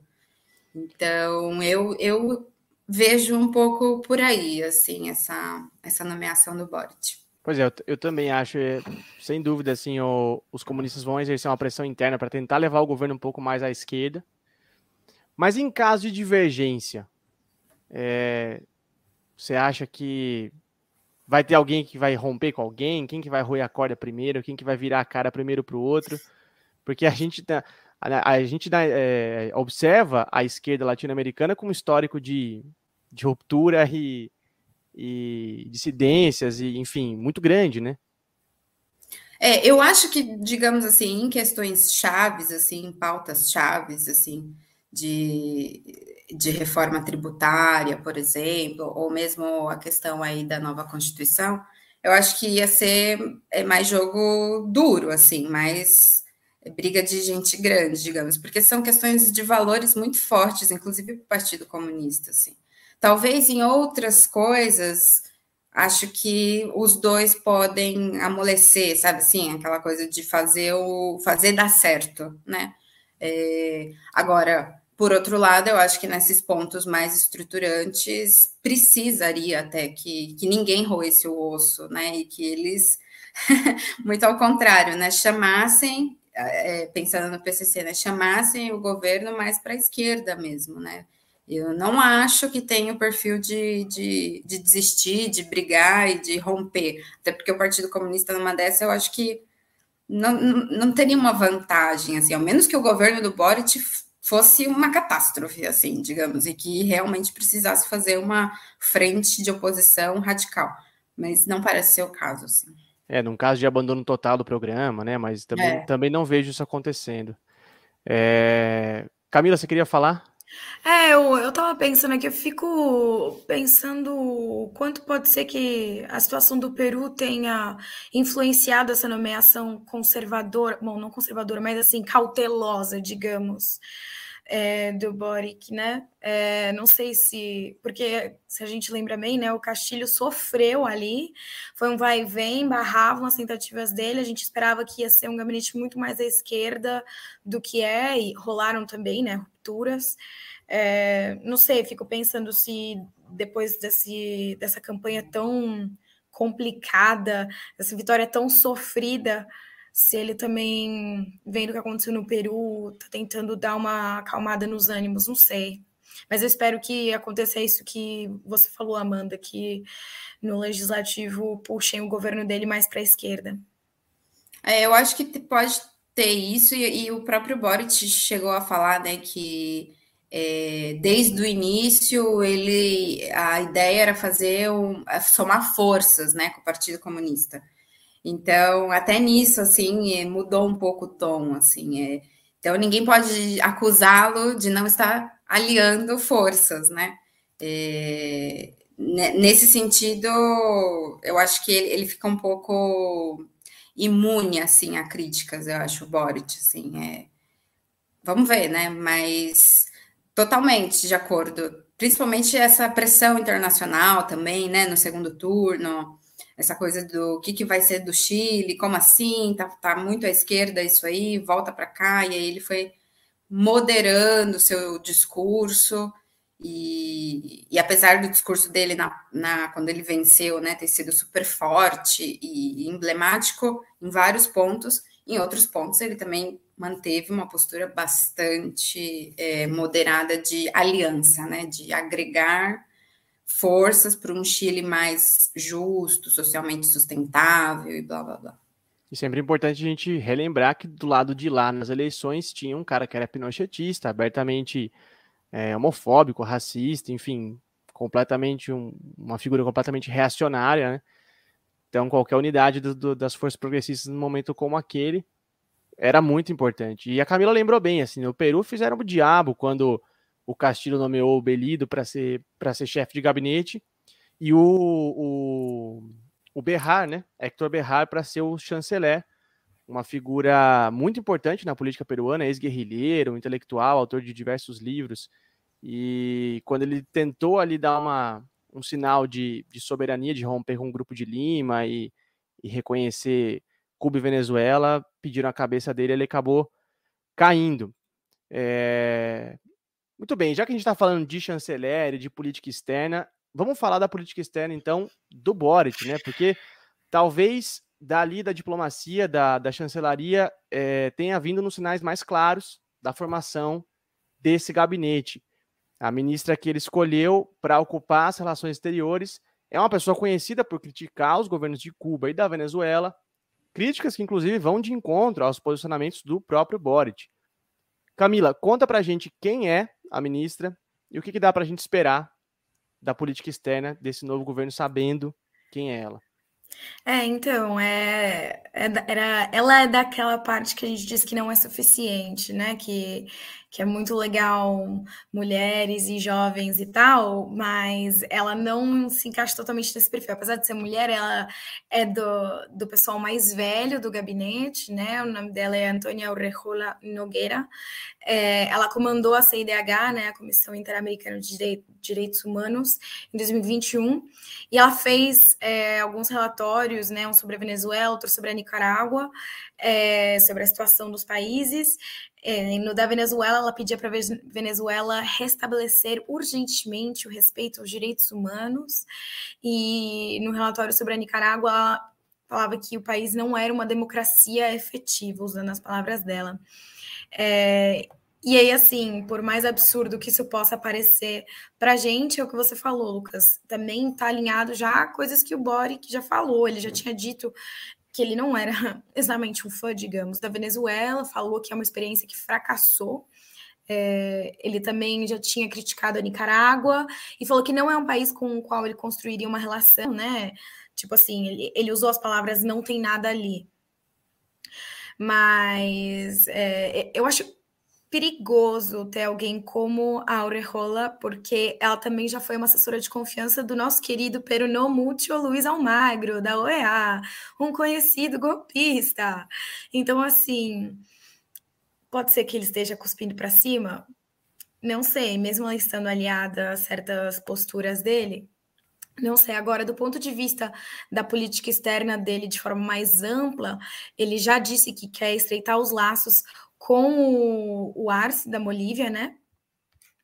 Então, eu, eu vejo um pouco por aí, assim, essa, essa nomeação do Boric. Pois é, eu, eu também acho, é, sem dúvida, assim, o, os comunistas vão exercer uma pressão interna para tentar levar o governo um pouco mais à esquerda. Mas em caso de divergência, é, você acha que vai ter alguém que vai romper com alguém? Quem que vai roer a corda primeiro? Quem que vai virar a cara primeiro para o outro? Porque a gente tá, a, a gente é, observa a esquerda latino-americana com um histórico de, de ruptura e, e dissidências, e, enfim, muito grande, né? É, eu acho que, digamos assim, em questões chaves, assim, em pautas chaves, assim, de, de reforma tributária, por exemplo, ou mesmo a questão aí da nova Constituição, eu acho que ia ser é, mais jogo duro, assim, mais briga de gente grande, digamos, porque são questões de valores muito fortes, inclusive para o Partido Comunista, assim. Talvez em outras coisas, acho que os dois podem amolecer, sabe assim, aquela coisa de fazer o fazer dar certo, né? É, agora, por outro lado, eu acho que nesses pontos mais estruturantes precisaria até que, que ninguém roesse o osso, né? E que eles, (laughs) muito ao contrário, né, chamassem, é, pensando no PCC, né, chamassem o governo mais para a esquerda mesmo, né? Eu não acho que tenha o perfil de, de, de, desistir, de brigar e de romper. Até porque o Partido Comunista, numa dessa, eu acho que não, não, teria uma vantagem, assim, ao menos que o governo do Boric fosse uma catástrofe, assim, digamos, e que realmente precisasse fazer uma frente de oposição radical. Mas não parece ser o caso, assim. É, num caso de abandono total do programa, né? Mas também, é. também não vejo isso acontecendo. É... Camila, você queria falar? É, eu, eu tava pensando aqui, eu fico pensando quanto pode ser que a situação do Peru tenha influenciado essa nomeação conservadora, bom, não conservadora, mas assim, cautelosa, digamos, é, do Boric, né? É, não sei se, porque se a gente lembra bem, né, o Castilho sofreu ali, foi um vai e vem, barravam as tentativas dele, a gente esperava que ia ser um gabinete muito mais à esquerda do que é, e rolaram também, né, rupturas. É, não sei, fico pensando se depois desse, dessa campanha tão complicada, essa vitória tão sofrida, se ele também, vendo o que aconteceu no Peru, tá tentando dar uma acalmada nos ânimos, não sei. Mas eu espero que aconteça isso que você falou, Amanda, que no legislativo puxem o governo dele mais para a esquerda. É, eu acho que pode ter isso, e, e, o próprio Boric chegou a falar né, que é, desde o início ele a ideia era fazer um, somar forças né, com o Partido Comunista. Então, até nisso, assim, é, mudou um pouco o tom, assim. É, então, ninguém pode acusá-lo de não estar aliando forças, né? É, nesse sentido, eu acho que ele, ele, fica um pouco imune, assim, a críticas, eu acho, o Boric, assim, é... Vamos ver, né? Mas totalmente de acordo. Principalmente essa pressão internacional também, né? No segundo turno, essa coisa do que, que vai ser do Chile, como assim, tá, tá muito à esquerda isso aí, volta para cá, e aí ele foi moderando seu discurso, e, e, apesar do discurso dele na, na, quando ele venceu, né, ter sido super forte e emblemático em vários pontos, em outros pontos ele também manteve uma postura bastante é, moderada de aliança, né, de agregar forças para um Chile mais justo, socialmente sustentável e blá blá blá. E sempre é importante a gente relembrar que do lado de lá nas eleições tinha um cara que era pinochetista, abertamente é, homofóbico, racista, enfim, completamente um, uma figura completamente reacionária, né? Então qualquer unidade do, do, das forças progressistas num momento como aquele era muito importante. E a Camila lembrou bem, assim, no Peru fizeram o diabo quando o Castilho nomeou o Belido para ser, ser chefe de gabinete e o, o, o Berrar, né? Hector Berrar, para ser o chanceler, uma figura muito importante na política peruana, ex-guerrilheiro, intelectual, autor de diversos livros. E quando ele tentou ali dar uma, um sinal de, de soberania, de romper com o grupo de Lima e, e reconhecer Cuba e Venezuela, pediram a cabeça dele, ele acabou caindo. É... Muito bem, já que a gente está falando de chanceler e de política externa, vamos falar da política externa, então, do Boric, né? Porque talvez dali da diplomacia, da, da chancelaria, é, tenha vindo nos sinais mais claros da formação desse gabinete. A ministra que ele escolheu para ocupar as relações exteriores é uma pessoa conhecida por criticar os governos de Cuba e da Venezuela, críticas que inclusive vão de encontro aos posicionamentos do próprio Boric. Camila, conta pra gente quem é a ministra e o que, que dá pra gente esperar da política externa desse novo governo, sabendo quem é ela. É, então, é, é, era, ela é daquela parte que a gente diz que não é suficiente, né? Que, que é muito legal mulheres e jovens e tal, mas ela não se encaixa totalmente nesse perfil. Apesar de ser mulher, ela é do, do pessoal mais velho do gabinete, né? O nome dela é Antônia Urrejola Nogueira. É, ela comandou a CIDH, né? A Comissão Interamericana de Direitos Humanos, em 2021, e ela fez é, alguns relatórios, né? Um sobre a Venezuela, outro sobre a Nicarágua, é, sobre a situação dos países. É, no da Venezuela, ela pedia para a Venezuela restabelecer urgentemente o respeito aos direitos humanos. E no relatório sobre a Nicarágua, ela falava que o país não era uma democracia efetiva, usando as palavras dela. É, e aí, assim, por mais absurdo que isso possa parecer para a gente, é o que você falou, Lucas, também está alinhado já a coisas que o Boric já falou, ele já tinha dito que ele não era (laughs) exatamente um fã, digamos, da Venezuela, falou que é uma experiência que fracassou. É, ele também já tinha criticado a Nicarágua e falou que não é um país com o qual ele construiria uma relação, né? Tipo assim, ele, ele usou as palavras não tem nada ali. Mas é, eu acho perigoso ter alguém como a Aurejola, porque ela também já foi uma assessora de confiança do nosso querido peronomútil Luiz Almagro, da OEA, um conhecido golpista. Então, assim, pode ser que ele esteja cuspindo para cima? Não sei, mesmo ela estando aliada a certas posturas dele, não sei, agora, do ponto de vista da política externa dele de forma mais ampla, ele já disse que quer estreitar os laços com o, o Arce da Bolívia, né?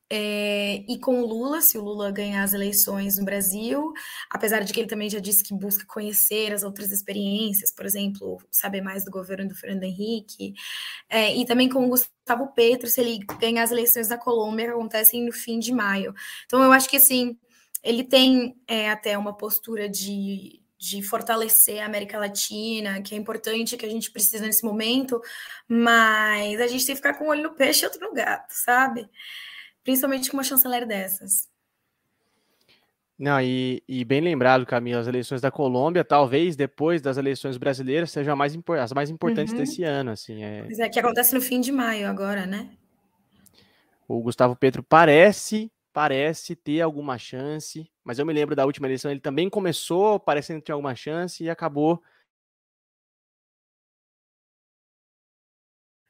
É, e com o Lula, se o Lula ganhar as eleições no Brasil, apesar de que ele também já disse que busca conhecer as outras experiências, por exemplo, saber mais do governo do Fernando Henrique, é, e também com o Gustavo Petro, se ele ganhar as eleições da Colômbia, que acontecem no fim de maio. Então, eu acho que, assim, ele tem é, até uma postura de, de fortalecer a América Latina, que é importante, que a gente precisa nesse momento, mas a gente tem que ficar com um olho no peixe e outro no gato, sabe? Principalmente com uma chanceler dessas. Não, e, e, bem lembrado, Camila, as eleições da Colômbia, talvez depois das eleições brasileiras, sejam mais as mais importantes uhum. desse ano, assim. É... Pois é, que acontece no fim de maio agora, né? O Gustavo Petro parece parece ter alguma chance, mas eu me lembro da última eleição, ele também começou parecendo ter alguma chance e acabou.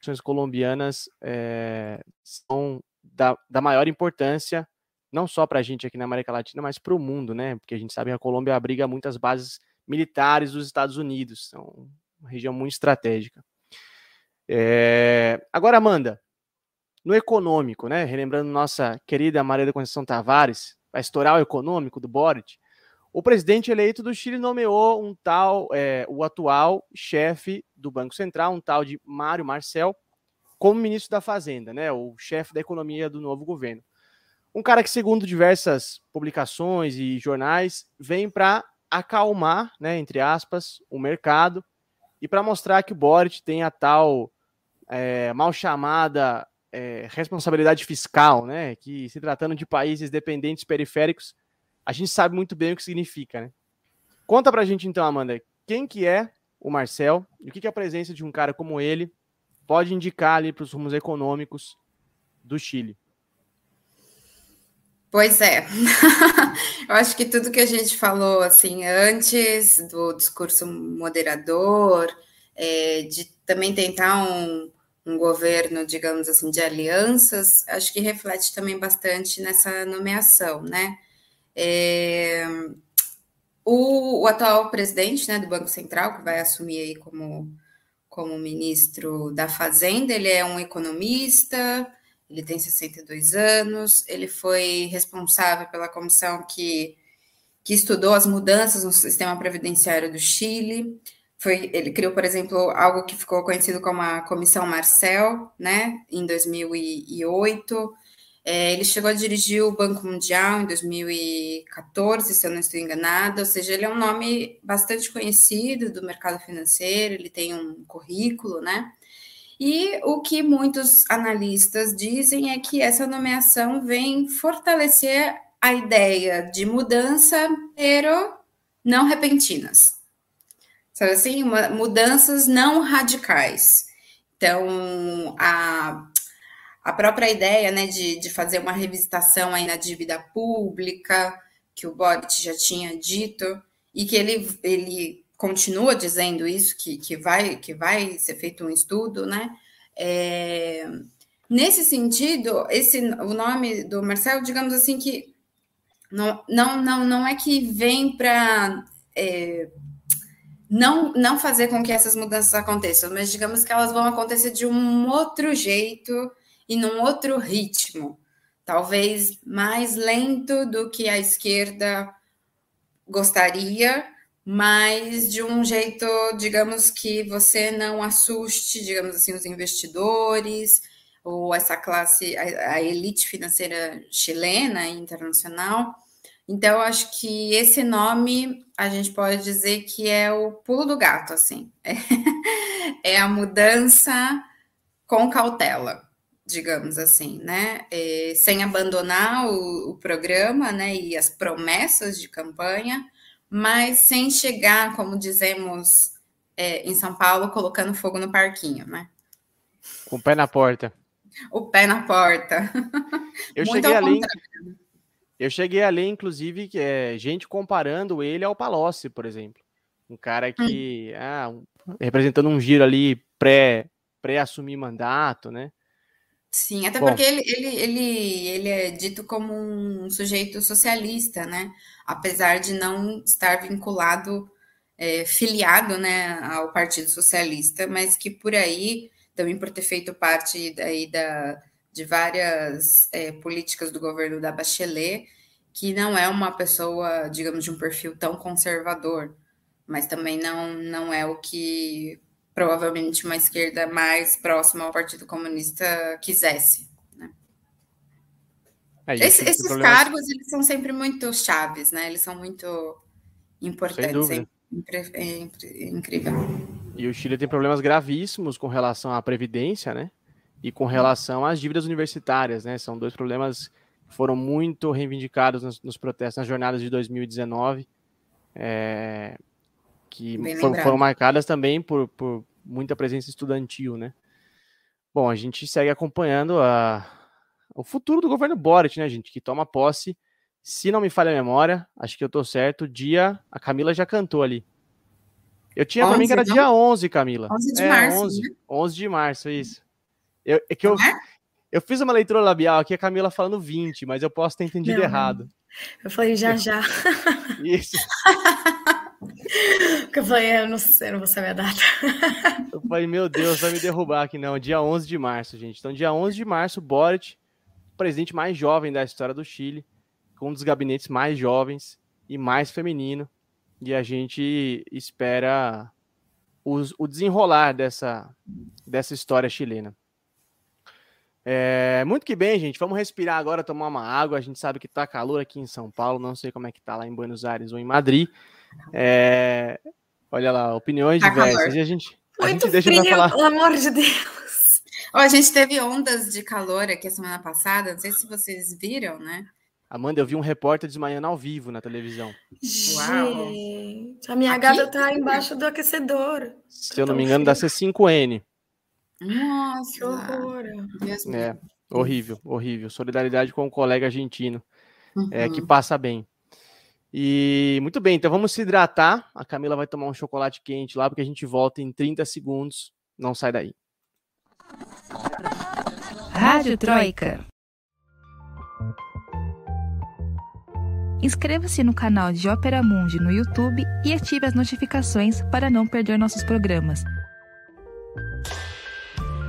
As colombianas é, são da, da maior importância, não só para a gente aqui na América Latina, mas para o mundo, né? Porque a gente sabe que a Colômbia abriga muitas bases militares dos Estados Unidos, são uma região muito estratégica. É... Agora, Amanda, no econômico, né? Relembrando nossa querida Maria da Conceição Tavares, vai estourar o econômico do Boric. O presidente eleito do Chile nomeou um tal, é, o atual chefe do Banco Central, um tal de Mário Marcel, como ministro da Fazenda, né? O chefe da economia do novo governo. Um cara que, segundo diversas publicações e jornais, vem para acalmar, né, entre aspas, o mercado e para mostrar que o Boric tem a tal é, mal chamada é, responsabilidade fiscal, né? Que se tratando de países dependentes periféricos, a gente sabe muito bem o que significa, né? Conta pra gente então, Amanda, quem que é o Marcel e o que, que a presença de um cara como ele pode indicar ali para os rumos econômicos do Chile. Pois é, (laughs) eu acho que tudo que a gente falou assim antes do discurso moderador, é, de também tentar um, um governo, digamos assim, de alianças, acho que reflete também bastante nessa nomeação, né? É, o, o, atual presidente né, do Banco Central, que vai assumir aí como, como ministro da Fazenda, ele é um economista, ele tem 62 anos, ele foi responsável pela comissão que, que estudou as mudanças no sistema previdenciário do Chile, foi, ele criou, por exemplo, algo que ficou conhecido como a Comissão Marcel, né, em 2008. É, ele chegou a dirigir o Banco Mundial em 2014, se eu não estou enganada, ou seja, ele é um nome bastante conhecido do mercado financeiro, ele tem um currículo, né? E o que muitos analistas dizem é que essa nomeação vem fortalecer a ideia de mudança, pero não repentinas. Sabe assim? Uma, mudanças não radicais. Então, a, a própria ideia né, de, de fazer uma revisitação aí na dívida pública, que o Boric já tinha dito, e que ele, ele continua dizendo isso, que, que, vai, que vai ser feito um estudo, né? É, nesse sentido, esse, o nome do Marcelo, digamos assim, que não, não, não, não é que vem para é, não, não fazer com que essas mudanças aconteçam, mas digamos que elas vão acontecer de um outro jeito e num outro ritmo, talvez mais lento do que a esquerda gostaria, mas de um jeito, digamos que você não assuste, digamos assim, os investidores ou essa classe, a, a elite financeira chilena e internacional, então, acho que esse nome a gente pode dizer que é o pulo do gato, assim. É, (laughs) é a mudança com cautela, digamos assim, né? É, sem abandonar o, o, programa, né? E as promessas de campanha, mas sem chegar, como dizemos é, em São Paulo, colocando fogo no parquinho, né? Com o pé na porta. O pé na porta. Eu Muito cheguei ali. Eu cheguei a ler, inclusive, que é gente comparando ele ao Palocci, por exemplo. Um cara hum. que, ah, um, representando um giro ali pré, pré-assumir mandato, né? Sim, até Bom, porque ele, ele, ele, ele é dito como um sujeito socialista, né? Apesar de não estar vinculado, é, filiado, né, ao Partido Socialista, mas que por aí, também por ter feito parte daí da, de várias é, políticas do governo da Bachelet, que não é uma pessoa, digamos, de um perfil tão conservador, mas também não, não é o que provavelmente uma esquerda mais próxima ao Partido Comunista quisesse. Né? É, Esse, esses problemas... cargos eles são sempre muito chaves, né? Eles são muito importantes. É, é incrível. E o Chile tem problemas gravíssimos com relação à previdência, né? E com relação às dívidas universitárias, né? São dois problemas que foram muito reivindicados nos, nos protestos, nas jornadas de 2019, é, que foram, foram, marcadas também por, por muita presença estudantil, né? Bom, a gente segue acompanhando a, o futuro do governo Boric, né, gente? Que toma posse, se não me falha a memória, acho que eu tô certo, dia. A Camila já cantou ali. Eu tinha para mim que era dia 11, Camila. 11 de é, março. 11, né? 11 de março, isso. Eu, é que eu, é? eu fiz uma leitura labial aqui, a Camila falando 20, mas eu posso ter entendido não, errado. Eu falei já já. (laughs) Isso. Porque eu falei, eu não sei, eu não vou saber a data. Eu falei, meu Deus, vai me derrubar aqui não. Dia 11 de março, gente. Então, dia 11 de março, Boric, presidente mais jovem da história do Chile, com um dos gabinetes mais jovens e mais feminino. E a gente espera os, o desenrolar dessa, dessa história chilena. É, muito que bem, gente. Vamos respirar agora, tomar uma água. A gente sabe que tá calor aqui em São Paulo. Não sei como é que tá lá em Buenos Aires ou em Madrid. É, olha lá, opiniões tá diversas. E a gente, a muito gente deixa frio, falar. Pelo amor de Deus. Oh, a gente teve ondas de calor aqui a semana passada. Não sei se vocês viram, né? Amanda, eu vi um repórter desmanhando ao vivo na televisão. Gente, a minha aqui? gata tá embaixo do aquecedor. Se eu não me engano, dá C5N. Nossa, que horror. É, horrível, horrível. Solidariedade com o colega argentino, uhum. é, que uhum. passa bem. E muito bem, então vamos se hidratar. A Camila vai tomar um chocolate quente lá, porque a gente volta em 30 segundos. Não sai daí. Rádio Troika. Inscreva-se no canal de Ópera Mundi no YouTube e ative as notificações para não perder nossos programas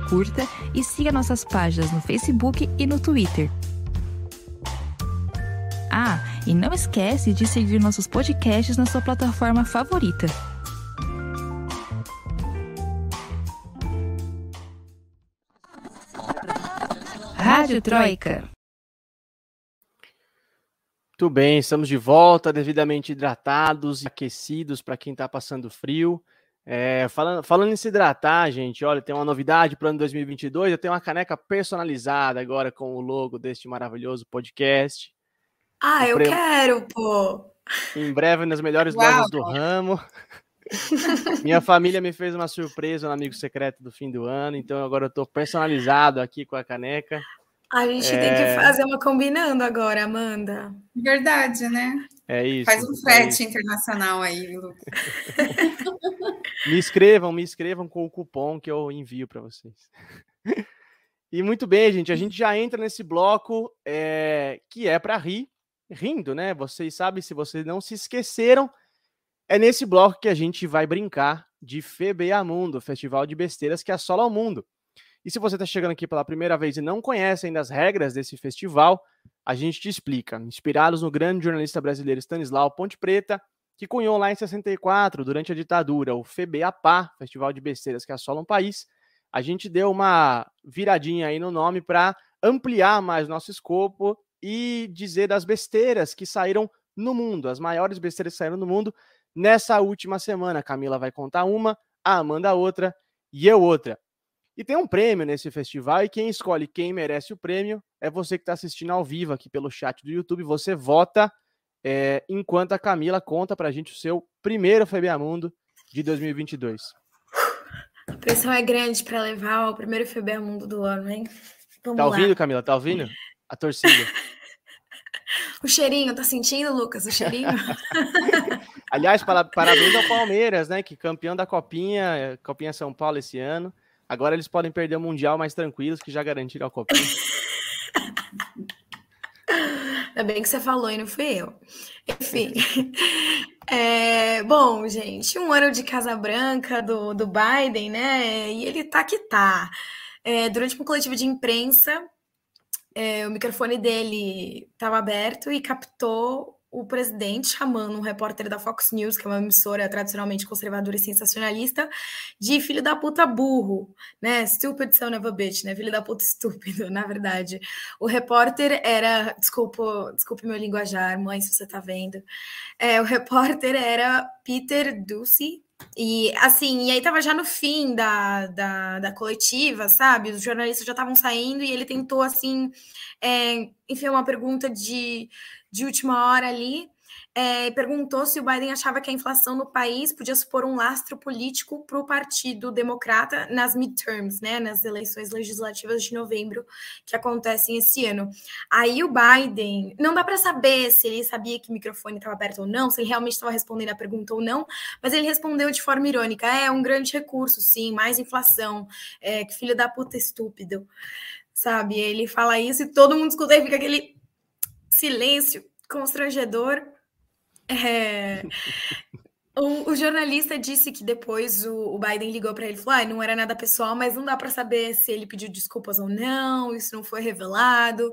curta e siga nossas páginas no Facebook e no Twitter. Ah, e não esquece de seguir nossos podcasts na sua plataforma favorita. Rádio Troika. Muito bem, estamos de volta, devidamente hidratados e aquecidos para quem está passando frio. É, falando, falando em se hidratar, gente, olha, tem uma novidade para o ano 2022. Eu tenho uma caneca personalizada agora com o logo deste maravilhoso podcast. Ah, eu quero, pô! Em breve nas melhores Uau. lojas do ramo. (laughs) Minha família me fez uma surpresa no Amigo Secreto do fim do ano, então agora eu tô personalizado aqui com a caneca. A gente é... tem que é. fazer uma combinando agora, Amanda. Verdade, né? É isso. Faz um frete é internacional aí, (laughs) Lucas. me inscrevam, me inscrevam com o cupom que eu envio para vocês. E muito bem, gente, a gente já entra nesse bloco é, que é para rir, rindo, né? Vocês sabem, se vocês não se esqueceram, é nesse bloco que a gente vai brincar de FBA Mundo, Festival de Besteiras que assola o mundo. E se você está chegando aqui pela primeira vez e não conhece ainda as regras desse festival, a gente te explica. Inspirados no grande jornalista brasileiro Stanislau Ponte Preta, que cunhou lá em 64, durante a ditadura, o FBAPA, Festival de Besteiras que assola um país, a gente deu uma viradinha aí no nome para ampliar mais nosso escopo e dizer das besteiras que saíram no mundo, as maiores besteiras que saíram no mundo, nessa última semana. A Camila vai contar uma, a Amanda outra e eu outra. E tem um prêmio nesse festival e quem escolhe quem merece o prêmio é você que está assistindo ao vivo aqui pelo chat do YouTube. Você vota é, enquanto a Camila conta para a gente o seu primeiro FBA Mundo de 2022. A pressão é grande para levar o primeiro FBA Mundo do ano, hein? Vamos tá ouvindo, lá. Camila? Tá ouvindo? A torcida. (laughs) o cheirinho, tá sentindo, Lucas? O cheirinho? (laughs) Aliás, parabéns ao Palmeiras, né? Que campeão da Copinha, Copinha São Paulo esse ano. Agora eles podem perder o Mundial mais tranquilos, que já garantiram a Copinha. (laughs) Ainda bem que você falou e não fui eu. Enfim. (laughs) É, bom, gente, um ano de Casa Branca do, do Biden, né? E ele tá que tá. É, durante um coletivo de imprensa, é, o microfone dele estava aberto e captou o presidente chamando um repórter da Fox News, que é uma emissora tradicionalmente conservadora e sensacionalista, de filho da puta burro, né? Stupid son of a bitch, né? Filho da puta estúpido, (laughs) na verdade. O repórter era, desculpa, desculpe meu linguajar, mãe, se você tá vendo. É, o repórter era Peter Ducey, e assim, e aí tava já no fim da, da, da coletiva, sabe? Os jornalistas já estavam saindo e ele tentou, assim, é, enfim, uma pergunta de, de última hora ali, é, perguntou se o Biden achava que a inflação no país podia supor um lastro político para o Partido Democrata nas midterms, né, nas eleições legislativas de novembro que acontecem esse ano. Aí o Biden, não dá para saber se ele sabia que o microfone estava aberto ou não, se ele realmente estava respondendo a pergunta ou não, mas ele respondeu de forma irônica: é um grande recurso, sim, mais inflação, é, que filho da puta estúpido, sabe? Ele fala isso e todo mundo escuta e fica aquele silêncio constrangedor. É... O, o, jornalista disse que depois o, o Biden ligou para ele e falou: ah, não era nada pessoal, mas não dá para saber se ele pediu desculpas ou não, isso não foi revelado.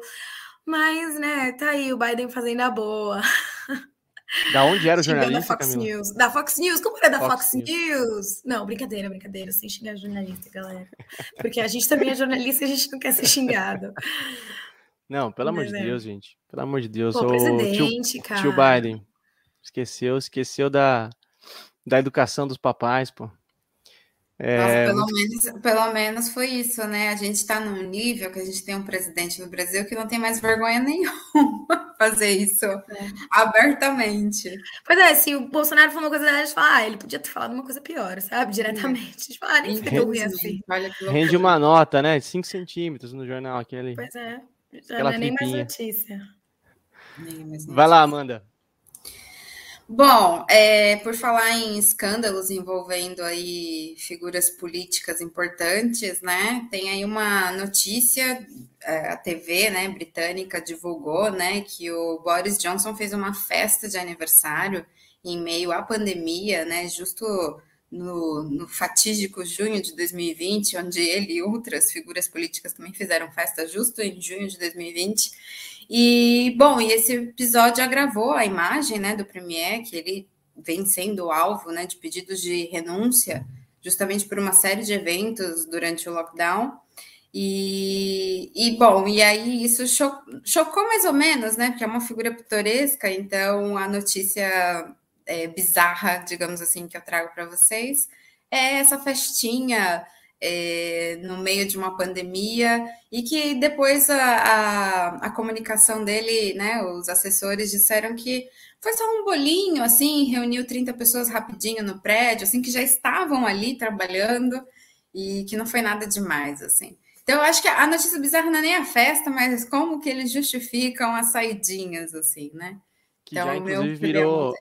Mas, né, tá aí o Biden fazendo a boa. Da onde era o jornalista? Da Fox Camila? News. Da Fox News. Como era da Fox, Fox News? News? Não, brincadeira, brincadeira, sem xingar jornalista, galera. Porque a gente também é jornalista e a gente não quer ser xingado. Não, pelo amor de Deus, gente. Pelo amor de Deus. Pô, o presidente, tio, cara. Tio Biden. Esqueceu, esqueceu da, da educação dos papais, pô. É... Nossa, pelo, menos, pelo menos foi isso, né? A gente está num nível que a gente tem um presidente no Brasil que não tem mais vergonha nenhuma (laughs) fazer isso é. abertamente. Pois é, se o Bolsonaro falou uma coisa a gente fala, ah, ele podia ter falado uma coisa pior, sabe? Diretamente. Tipo, ah, nem foi tão ruim assim. Rende uma nota, né? 5 centímetros no jornal aquele. Pois é. Já Aquela não é nem mais notícia. Nem mais notícia. Vai lá, Amanda. Bom, é, por falar em escândalos envolvendo aí figuras políticas importantes, né? Tem aí uma notícia, é, a TV, né, britânica divulgou, né, que o Boris Johnson fez uma festa de aniversário em meio à pandemia, né, justo no, no, fatídico junho de 2020, onde ele e outras figuras políticas também fizeram festa justo em junho de 2020. E, bom, e esse episódio agravou a imagem né, do Premier, que ele vem sendo alvo né, de pedidos de renúncia, justamente por uma série de eventos durante o lockdown. E, e bom, e aí isso cho chocou mais ou menos, né? Porque é uma figura pitoresca, então a notícia é, bizarra, digamos assim, que eu trago para vocês, é essa festinha é, no meio de uma pandemia e que depois a, a, a, comunicação dele, né, os assessores disseram que foi só um bolinho, assim, reuniu 30 pessoas rapidinho no prédio, assim, que já estavam ali trabalhando e que não foi nada demais, assim. Então, eu acho que a notícia bizarra não é nem a festa, mas como que eles justificam as saidinhas, assim, né? Que então, já, inclusive, virou,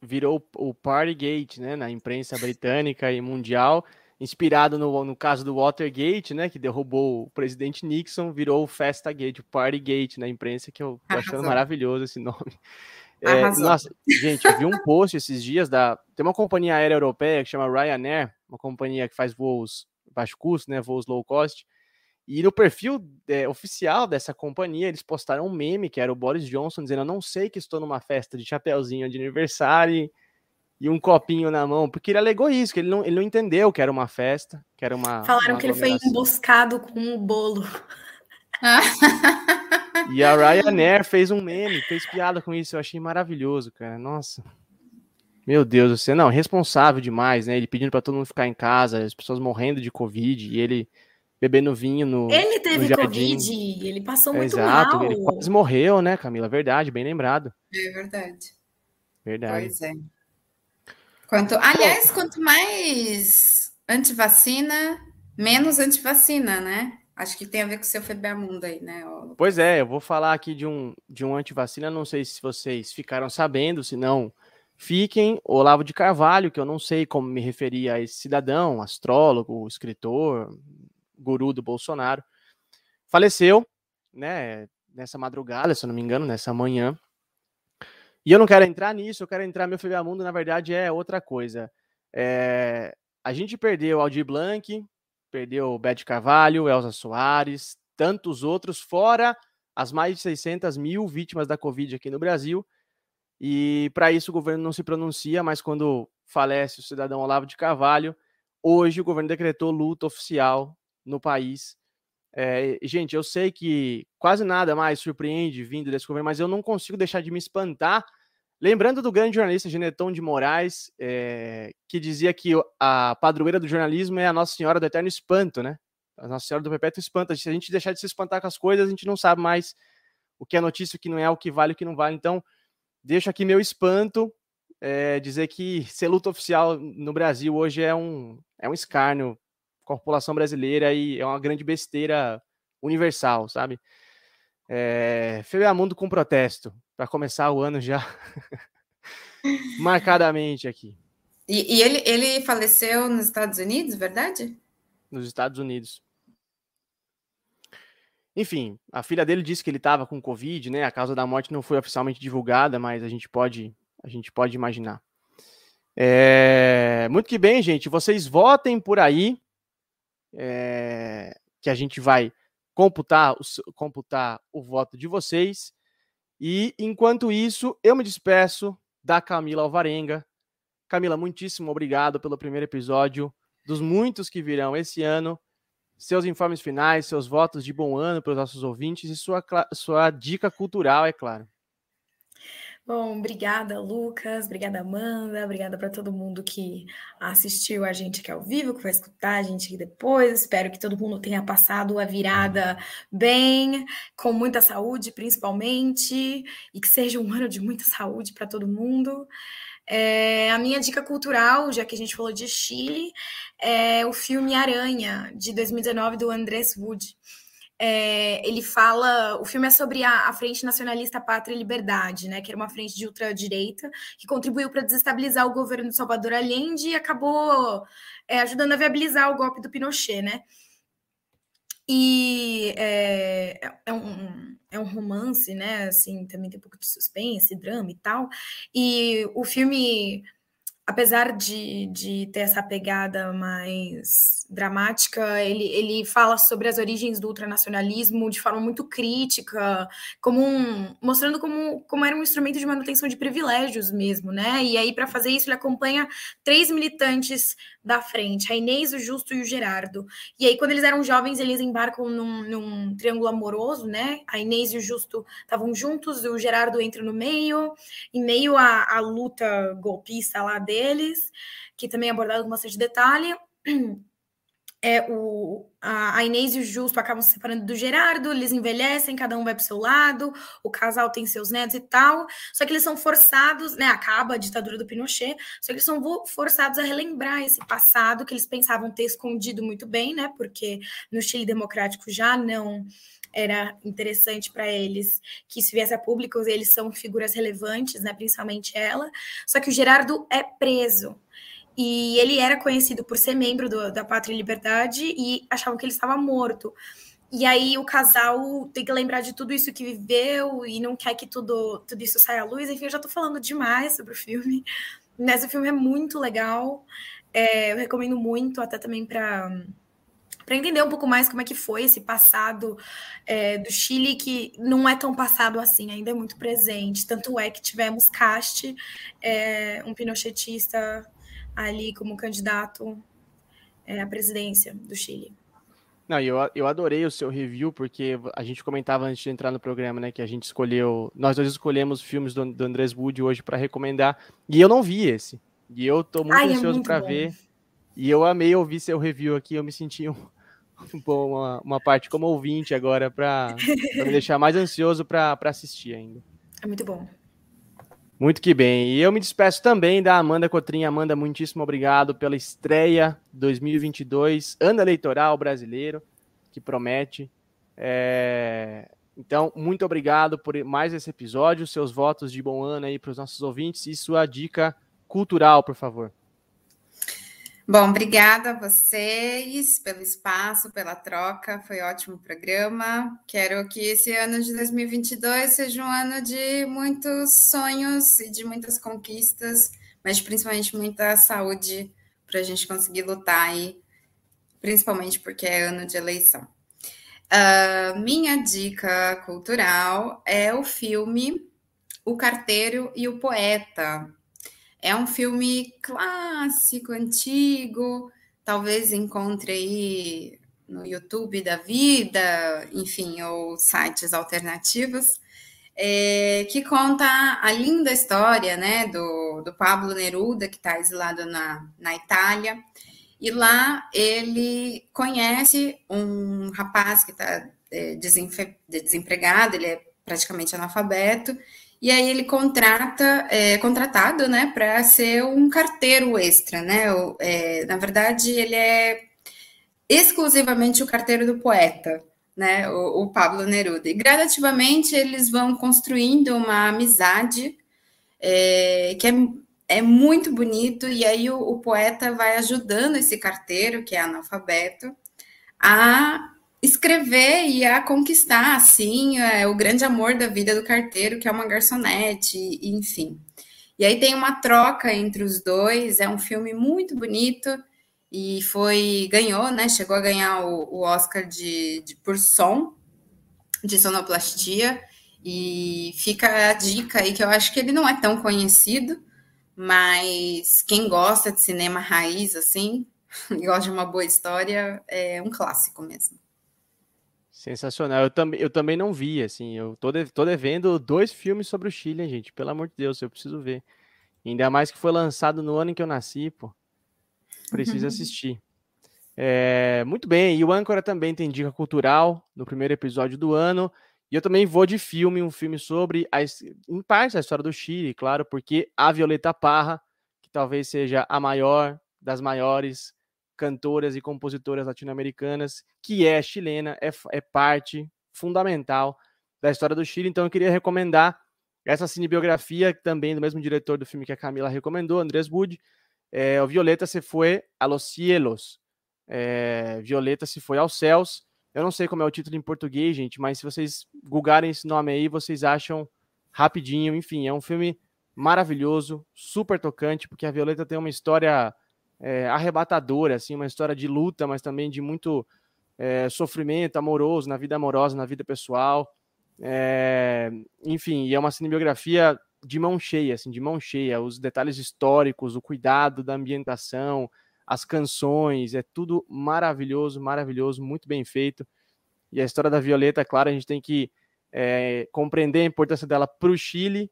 virou o Partygate, né, na imprensa britânica e mundial, inspirado no, no caso do Watergate, né, que derrubou o presidente Nixon, virou o Festagate, o Partygate na imprensa, que eu tô achando maravilhoso esse nome. (laughs) É, nossa, gente, eu vi um post esses dias da. Tem uma companhia aérea europeia que chama Ryanair, uma companhia que faz voos baixo custo, né? Voos low cost. E no perfil é, oficial dessa companhia, eles postaram um meme que era o Boris Johnson dizendo: Eu não sei que estou numa festa de chapeuzinho de aniversário e um copinho na mão, porque ele alegou isso, que ele não, ele não entendeu que era uma festa, que era uma. Falaram uma que ele foi emboscado com um bolo. e a Ryanair (laughs) fez um meme, fez piada com isso, eu achei maravilhoso, cara. Nossa. Meu Deus do céu, não, responsável demais, né? Ele pedindo para todo mundo ficar em casa, as pessoas morrendo de Covid, e ele bebendo vinho no. Ele teve no Covid, ele passou muito Exato, mal. ele quase morreu, né, Camila? Verdade, bem lembrado. É verdade. Verdade. Pois é. Quanto, aliás, quanto mais antivacina, menos antivacina, né? Acho que tem a ver com o seu Febramundo aí, né? Pois é, eu vou falar aqui de um, de um antivacina, não sei se vocês ficaram sabendo, se não, fiquem. Olavo de Carvalho, que eu não sei como me referir a esse cidadão, astrólogo, escritor, guru do Bolsonaro, faleceu, né, nessa madrugada, se eu não me engano, nessa manhã. E eu não quero entrar nisso, eu quero entrar, meu Mundo, na verdade, é outra coisa. É, a gente perdeu Aldir Blanc, perdeu Bete Carvalho, Elza Soares, tantos outros, fora as mais de 600 mil vítimas da Covid aqui no Brasil. E para isso o governo não se pronuncia, mas quando falece o cidadão Olavo de Carvalho, hoje o governo decretou luta oficial no país. É, gente, eu sei que quase nada mais surpreende vindo desse governo, mas eu não consigo deixar de me espantar. Lembrando do grande jornalista Geneton de Moraes, é, que dizia que a padroeira do jornalismo é a Nossa Senhora do Eterno Espanto, né? A Nossa Senhora do Perpétuo Espanto. Se a gente deixar de se espantar com as coisas, a gente não sabe mais o que é notícia, o que não é, o que vale, o que não vale. Então, deixo aqui meu espanto, é, dizer que ser luta oficial no Brasil hoje é um, é um escárnio população brasileira e é uma grande besteira universal, sabe? É, Mundo com protesto, para começar o ano já (laughs) marcadamente aqui. E, e, ele, ele faleceu nos Estados Unidos, verdade? Nos Estados Unidos. Enfim, a filha dele disse que ele estava com Covid, né? A causa da morte não foi oficialmente divulgada, mas a gente pode, a gente pode imaginar. É, muito que bem, gente. Vocês votem por aí é, que a gente vai computar o, computar o voto de vocês. E enquanto isso, eu me despeço da Camila Alvarenga. Camila, muitíssimo obrigado pelo primeiro episódio, dos muitos que virão esse ano. Seus informes finais, seus votos de bom ano para os nossos ouvintes e sua, sua dica cultural, é claro. Bom, obrigada, Lucas, obrigada, Amanda, obrigada para todo mundo que assistiu a gente aqui ao vivo, que vai escutar a gente aqui depois. Espero que todo mundo tenha passado a virada bem, com muita saúde, principalmente, e que seja um ano de muita saúde para todo mundo. É, a minha dica cultural, já que a gente falou de Chile, é o filme Aranha, de 2019, do Andrés Wood. É, ele fala. O filme é sobre a, a, Frente Nacionalista Pátria e Liberdade, né? Que era uma frente de ultradireita que contribuiu para desestabilizar o governo de Salvador Allende e acabou é, ajudando a viabilizar o golpe do Pinochet, né? E é, é, um, é um romance, né? Assim, também tem um pouco de suspense, drama e tal. E o filme, apesar de, de ter essa pegada mais dramática, ele, ele fala sobre as origens do ultranacionalismo de forma muito crítica, como um, mostrando como, como era um instrumento de manutenção de privilégios mesmo, né? E aí, para fazer isso, ele acompanha três militantes da frente, a Inês, o Justo e o Gerardo. E aí, quando eles eram jovens, eles embarcam num, num triângulo amoroso, né? A Inês e o Justo estavam juntos, o Gerardo entra no meio, em meio à, à luta golpista lá deles, que também é abordado com bastante detalhe. (clears throat) é, o, a, Inês e o Justo acabam se separando do Gerardo, eles envelhecem, cada um vai para o seu lado, o casal tem seus netos e tal, só que eles são forçados, né? Acaba a ditadura do Pinochet, só que eles são forçados a relembrar esse passado que eles pensavam ter escondido muito bem, né? Porque no Chile Democrático já não era interessante para eles que isso viesse a público, eles são figuras relevantes, né? Principalmente ela. Só que o Gerardo é preso. E ele era conhecido por ser membro do, da Pátria e Liberdade e achavam que ele estava morto. E aí o casal tem que lembrar de tudo isso que viveu e não quer que tudo, tudo isso saia à luz. Enfim, eu já estou falando demais sobre o filme. (laughs) Mas o filme é muito legal. É, eu recomendo muito, até também para para entender um pouco mais como é que foi esse passado é, do Chile, que não é tão passado assim, ainda é muito presente. Tanto é que tivemos Cast, é, um pinochetista ali como candidato é, à presidência do Chile. Não, eu, eu adorei o seu review, porque a gente comentava antes de entrar no programa, né, que a gente escolheu, nós dois escolhemos filmes do, do Andrés Wood hoje para recomendar, e eu não vi esse. E eu tô muito Ai, é ansioso é para ver. E eu amei ouvir seu review aqui, eu me senti um, (laughs) uma, uma parte como ouvinte agora para me deixar mais ansioso para assistir ainda. É muito bom. Muito que bem. E eu me despeço também da Amanda Cotrinha. Amanda, muitíssimo obrigado pela estreia 2022, ano eleitoral brasileiro, que promete. É... Então, muito obrigado por mais esse episódio, seus votos de bom ano aí para os nossos ouvintes e sua dica cultural, por favor. Bom, obrigada a vocês pelo espaço, pela troca, foi ótimo programa. Quero que esse ano de 2022 seja um ano de muitos sonhos e de muitas conquistas, mas principalmente muita saúde para a gente conseguir lutar aí, principalmente porque é ano de eleição. Uh, minha dica cultural é o filme O Carteiro e o Poeta, é um filme clássico, antigo, talvez encontre aí no YouTube da vida, enfim, ou sites alternativos, é, que conta a linda história né, do, do Pablo Neruda, que está exilado na, na Itália. E lá ele conhece um rapaz que está é, desempregado, ele é praticamente analfabeto, e aí ele contrata, é contratado, né, para ser um carteiro extra, né? É, na verdade, ele é exclusivamente o carteiro do poeta, né? O, o, Pablo Neruda. E gradativamente eles vão construindo uma amizade é, que é, é muito bonito, e aí o, o poeta vai ajudando esse carteiro, que é analfabeto, a escrever e a conquistar, assim, é, o grande amor da vida do carteiro, que é uma garçonete, enfim. E aí tem uma troca entre os dois, é um filme muito bonito e foi, ganhou, né, chegou a ganhar o, o Oscar de, de, por som, de sonoplastia, e fica a dica aí, que eu acho que ele não é tão conhecido, mas quem gosta de cinema raiz, assim, (laughs) gosta de uma boa história, é um clássico mesmo. Sensacional. Eu, tam, eu também não vi, assim. Eu tô, de, tô devendo dois filmes sobre o Chile, gente. Pelo amor de Deus, eu preciso ver. Ainda mais que foi lançado no ano em que eu nasci, pô. Preciso assistir. É, muito bem. E o Âncora também tem dica cultural no primeiro episódio do ano. E eu também vou de filme, um filme sobre, a, em parte, a história do Chile, claro, porque a Violeta Parra, que talvez seja a maior das maiores cantoras e compositoras latino-americanas, que é chilena, é, é parte fundamental da história do Chile. Então eu queria recomendar essa cinebiografia também do mesmo diretor do filme que a Camila recomendou, Andrés Bud, é, o Violeta se foi a los cielos. É, Violeta se foi aos céus. Eu não sei como é o título em português, gente, mas se vocês googarem esse nome aí, vocês acham rapidinho. Enfim, é um filme maravilhoso, super tocante, porque a Violeta tem uma história é, arrebatadora, assim, uma história de luta, mas também de muito é, sofrimento amoroso na vida amorosa, na vida pessoal. É, enfim, e é uma cinebiografia de mão cheia, assim, de mão cheia, os detalhes históricos, o cuidado da ambientação, as canções, é tudo maravilhoso, maravilhoso, muito bem feito. E a história da Violeta, claro, a gente tem que é, compreender a importância dela para o Chile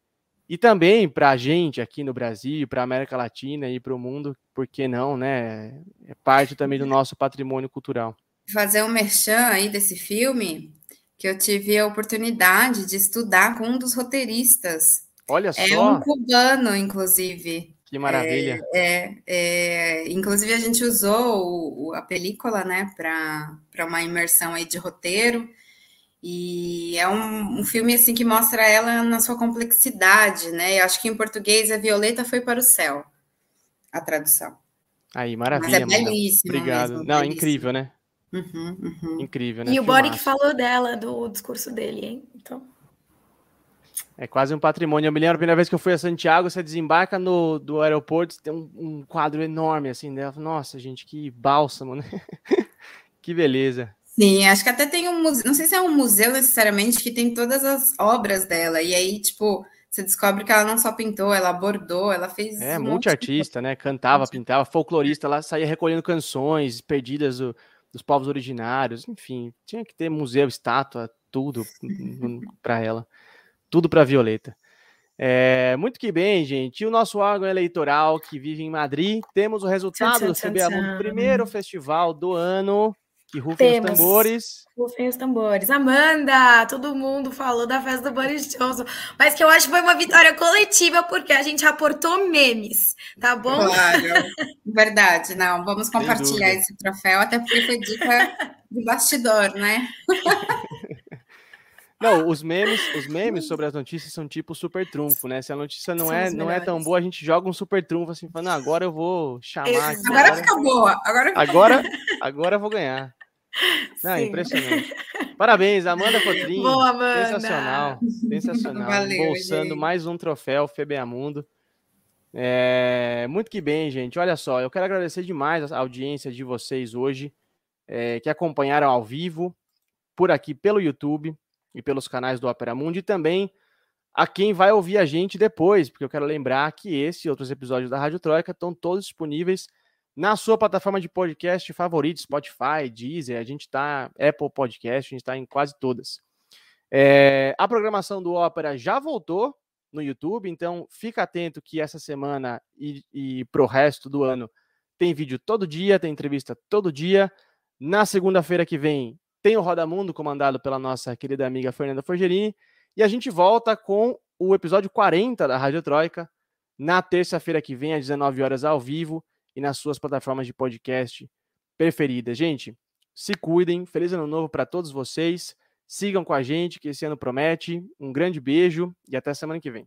E também para a gente aqui no Brasil, para a América Latina e para o mundo, por que não, né? É parte também do nosso patrimônio cultural. Fazer um merchan aí desse filme, que eu tive a oportunidade de estudar com um dos roteiristas. Olha é só. É um cubano, inclusive. Que maravilha. É, é, é, inclusive, a gente usou o, a película, né, para uma imersão aí de roteiro. E é um, um, filme assim que mostra ela na sua complexidade, né? Eu acho que em português a Violeta foi para o céu, a tradução. Aí, maravilha. Mas é belíssimo. Obrigado. Mesmo, Não, belíssimo. incrível, né? Uhum, uhum. Incrível, né? E o Boric falou dela, do discurso dele, hein? Então. É quase um patrimônio. Eu me lembro a primeira vez que eu fui a Santiago, você desembarca no do aeroporto, tem um, um quadro enorme assim dela. Nossa, gente, que bálsamo, né? (laughs) que beleza. Sim, acho que até tem um museu, não sei se é um museu necessariamente, que tem todas as obras dela. E aí, tipo, você descobre que ela não só pintou, ela bordou, ela fez. É, um multiartista, né? Cantava, pintava, folclorista, ela saía recolhendo canções perdidas do, dos povos originários, enfim, tinha que ter museu, estátua, tudo para ela. Tudo para Violeta. É, muito que bem, gente. E o nosso órgão eleitoral que vive em Madrid, temos o resultado do CBA primeiro festival do ano. Que rufem Temos. os tambores. Rufem os tambores. Amanda, todo mundo falou da festa do Boris Johnson, mas que eu acho que foi uma vitória coletiva, porque a gente aportou memes, tá bom? Claro, (laughs) verdade. Não, vamos compartilhar esse troféu, até porque foi dica de bastidor, né? (laughs) Não, os memes, os memes sobre as notícias são tipo super trunfo, né? Se a notícia não São é, não é tão boa, a gente joga um super trunfo assim, falando, "Ah, agora eu vou chamar aqui, Exato. Agora fica boa. Agora agora, agora eu vou ganhar. Não, Sim. impressionante. Parabéns, Amanda Cotrim. Boa, Amanda. Sensacional, sensacional. Valeu, Bolsando gente. mais um troféu FBA Mundo. É, muito que bem, gente. Olha só, eu quero agradecer demais a audiência de vocês hoje, é, que acompanharam ao vivo, por aqui pelo YouTube e pelos canais do Opera Mundi, e também a quem vai ouvir a gente depois, porque eu quero lembrar que esse e outros episódios da Rádio Troika estão todos disponíveis na sua plataforma de podcast favorita, Spotify, Deezer, a gente está Apple Podcast, a gente está em quase todas. É, a programação do Ópera já voltou no YouTube, então fica atento que essa semana e, e pro resto do ano tem vídeo todo dia, tem entrevista todo dia. Na segunda-feira que vem tem o Roda Mundo, comandado pela nossa querida amiga Fernanda Forgerini, e a gente volta com o episódio 40 da Rádio Troika na terça-feira que vem, às 19 horas ao vivo e nas suas plataformas de podcast preferidas. Gente, se cuidem, feliz ano novo para todos vocês. Sigam com a gente, que esse ano promete. Um grande beijo e até semana que vem.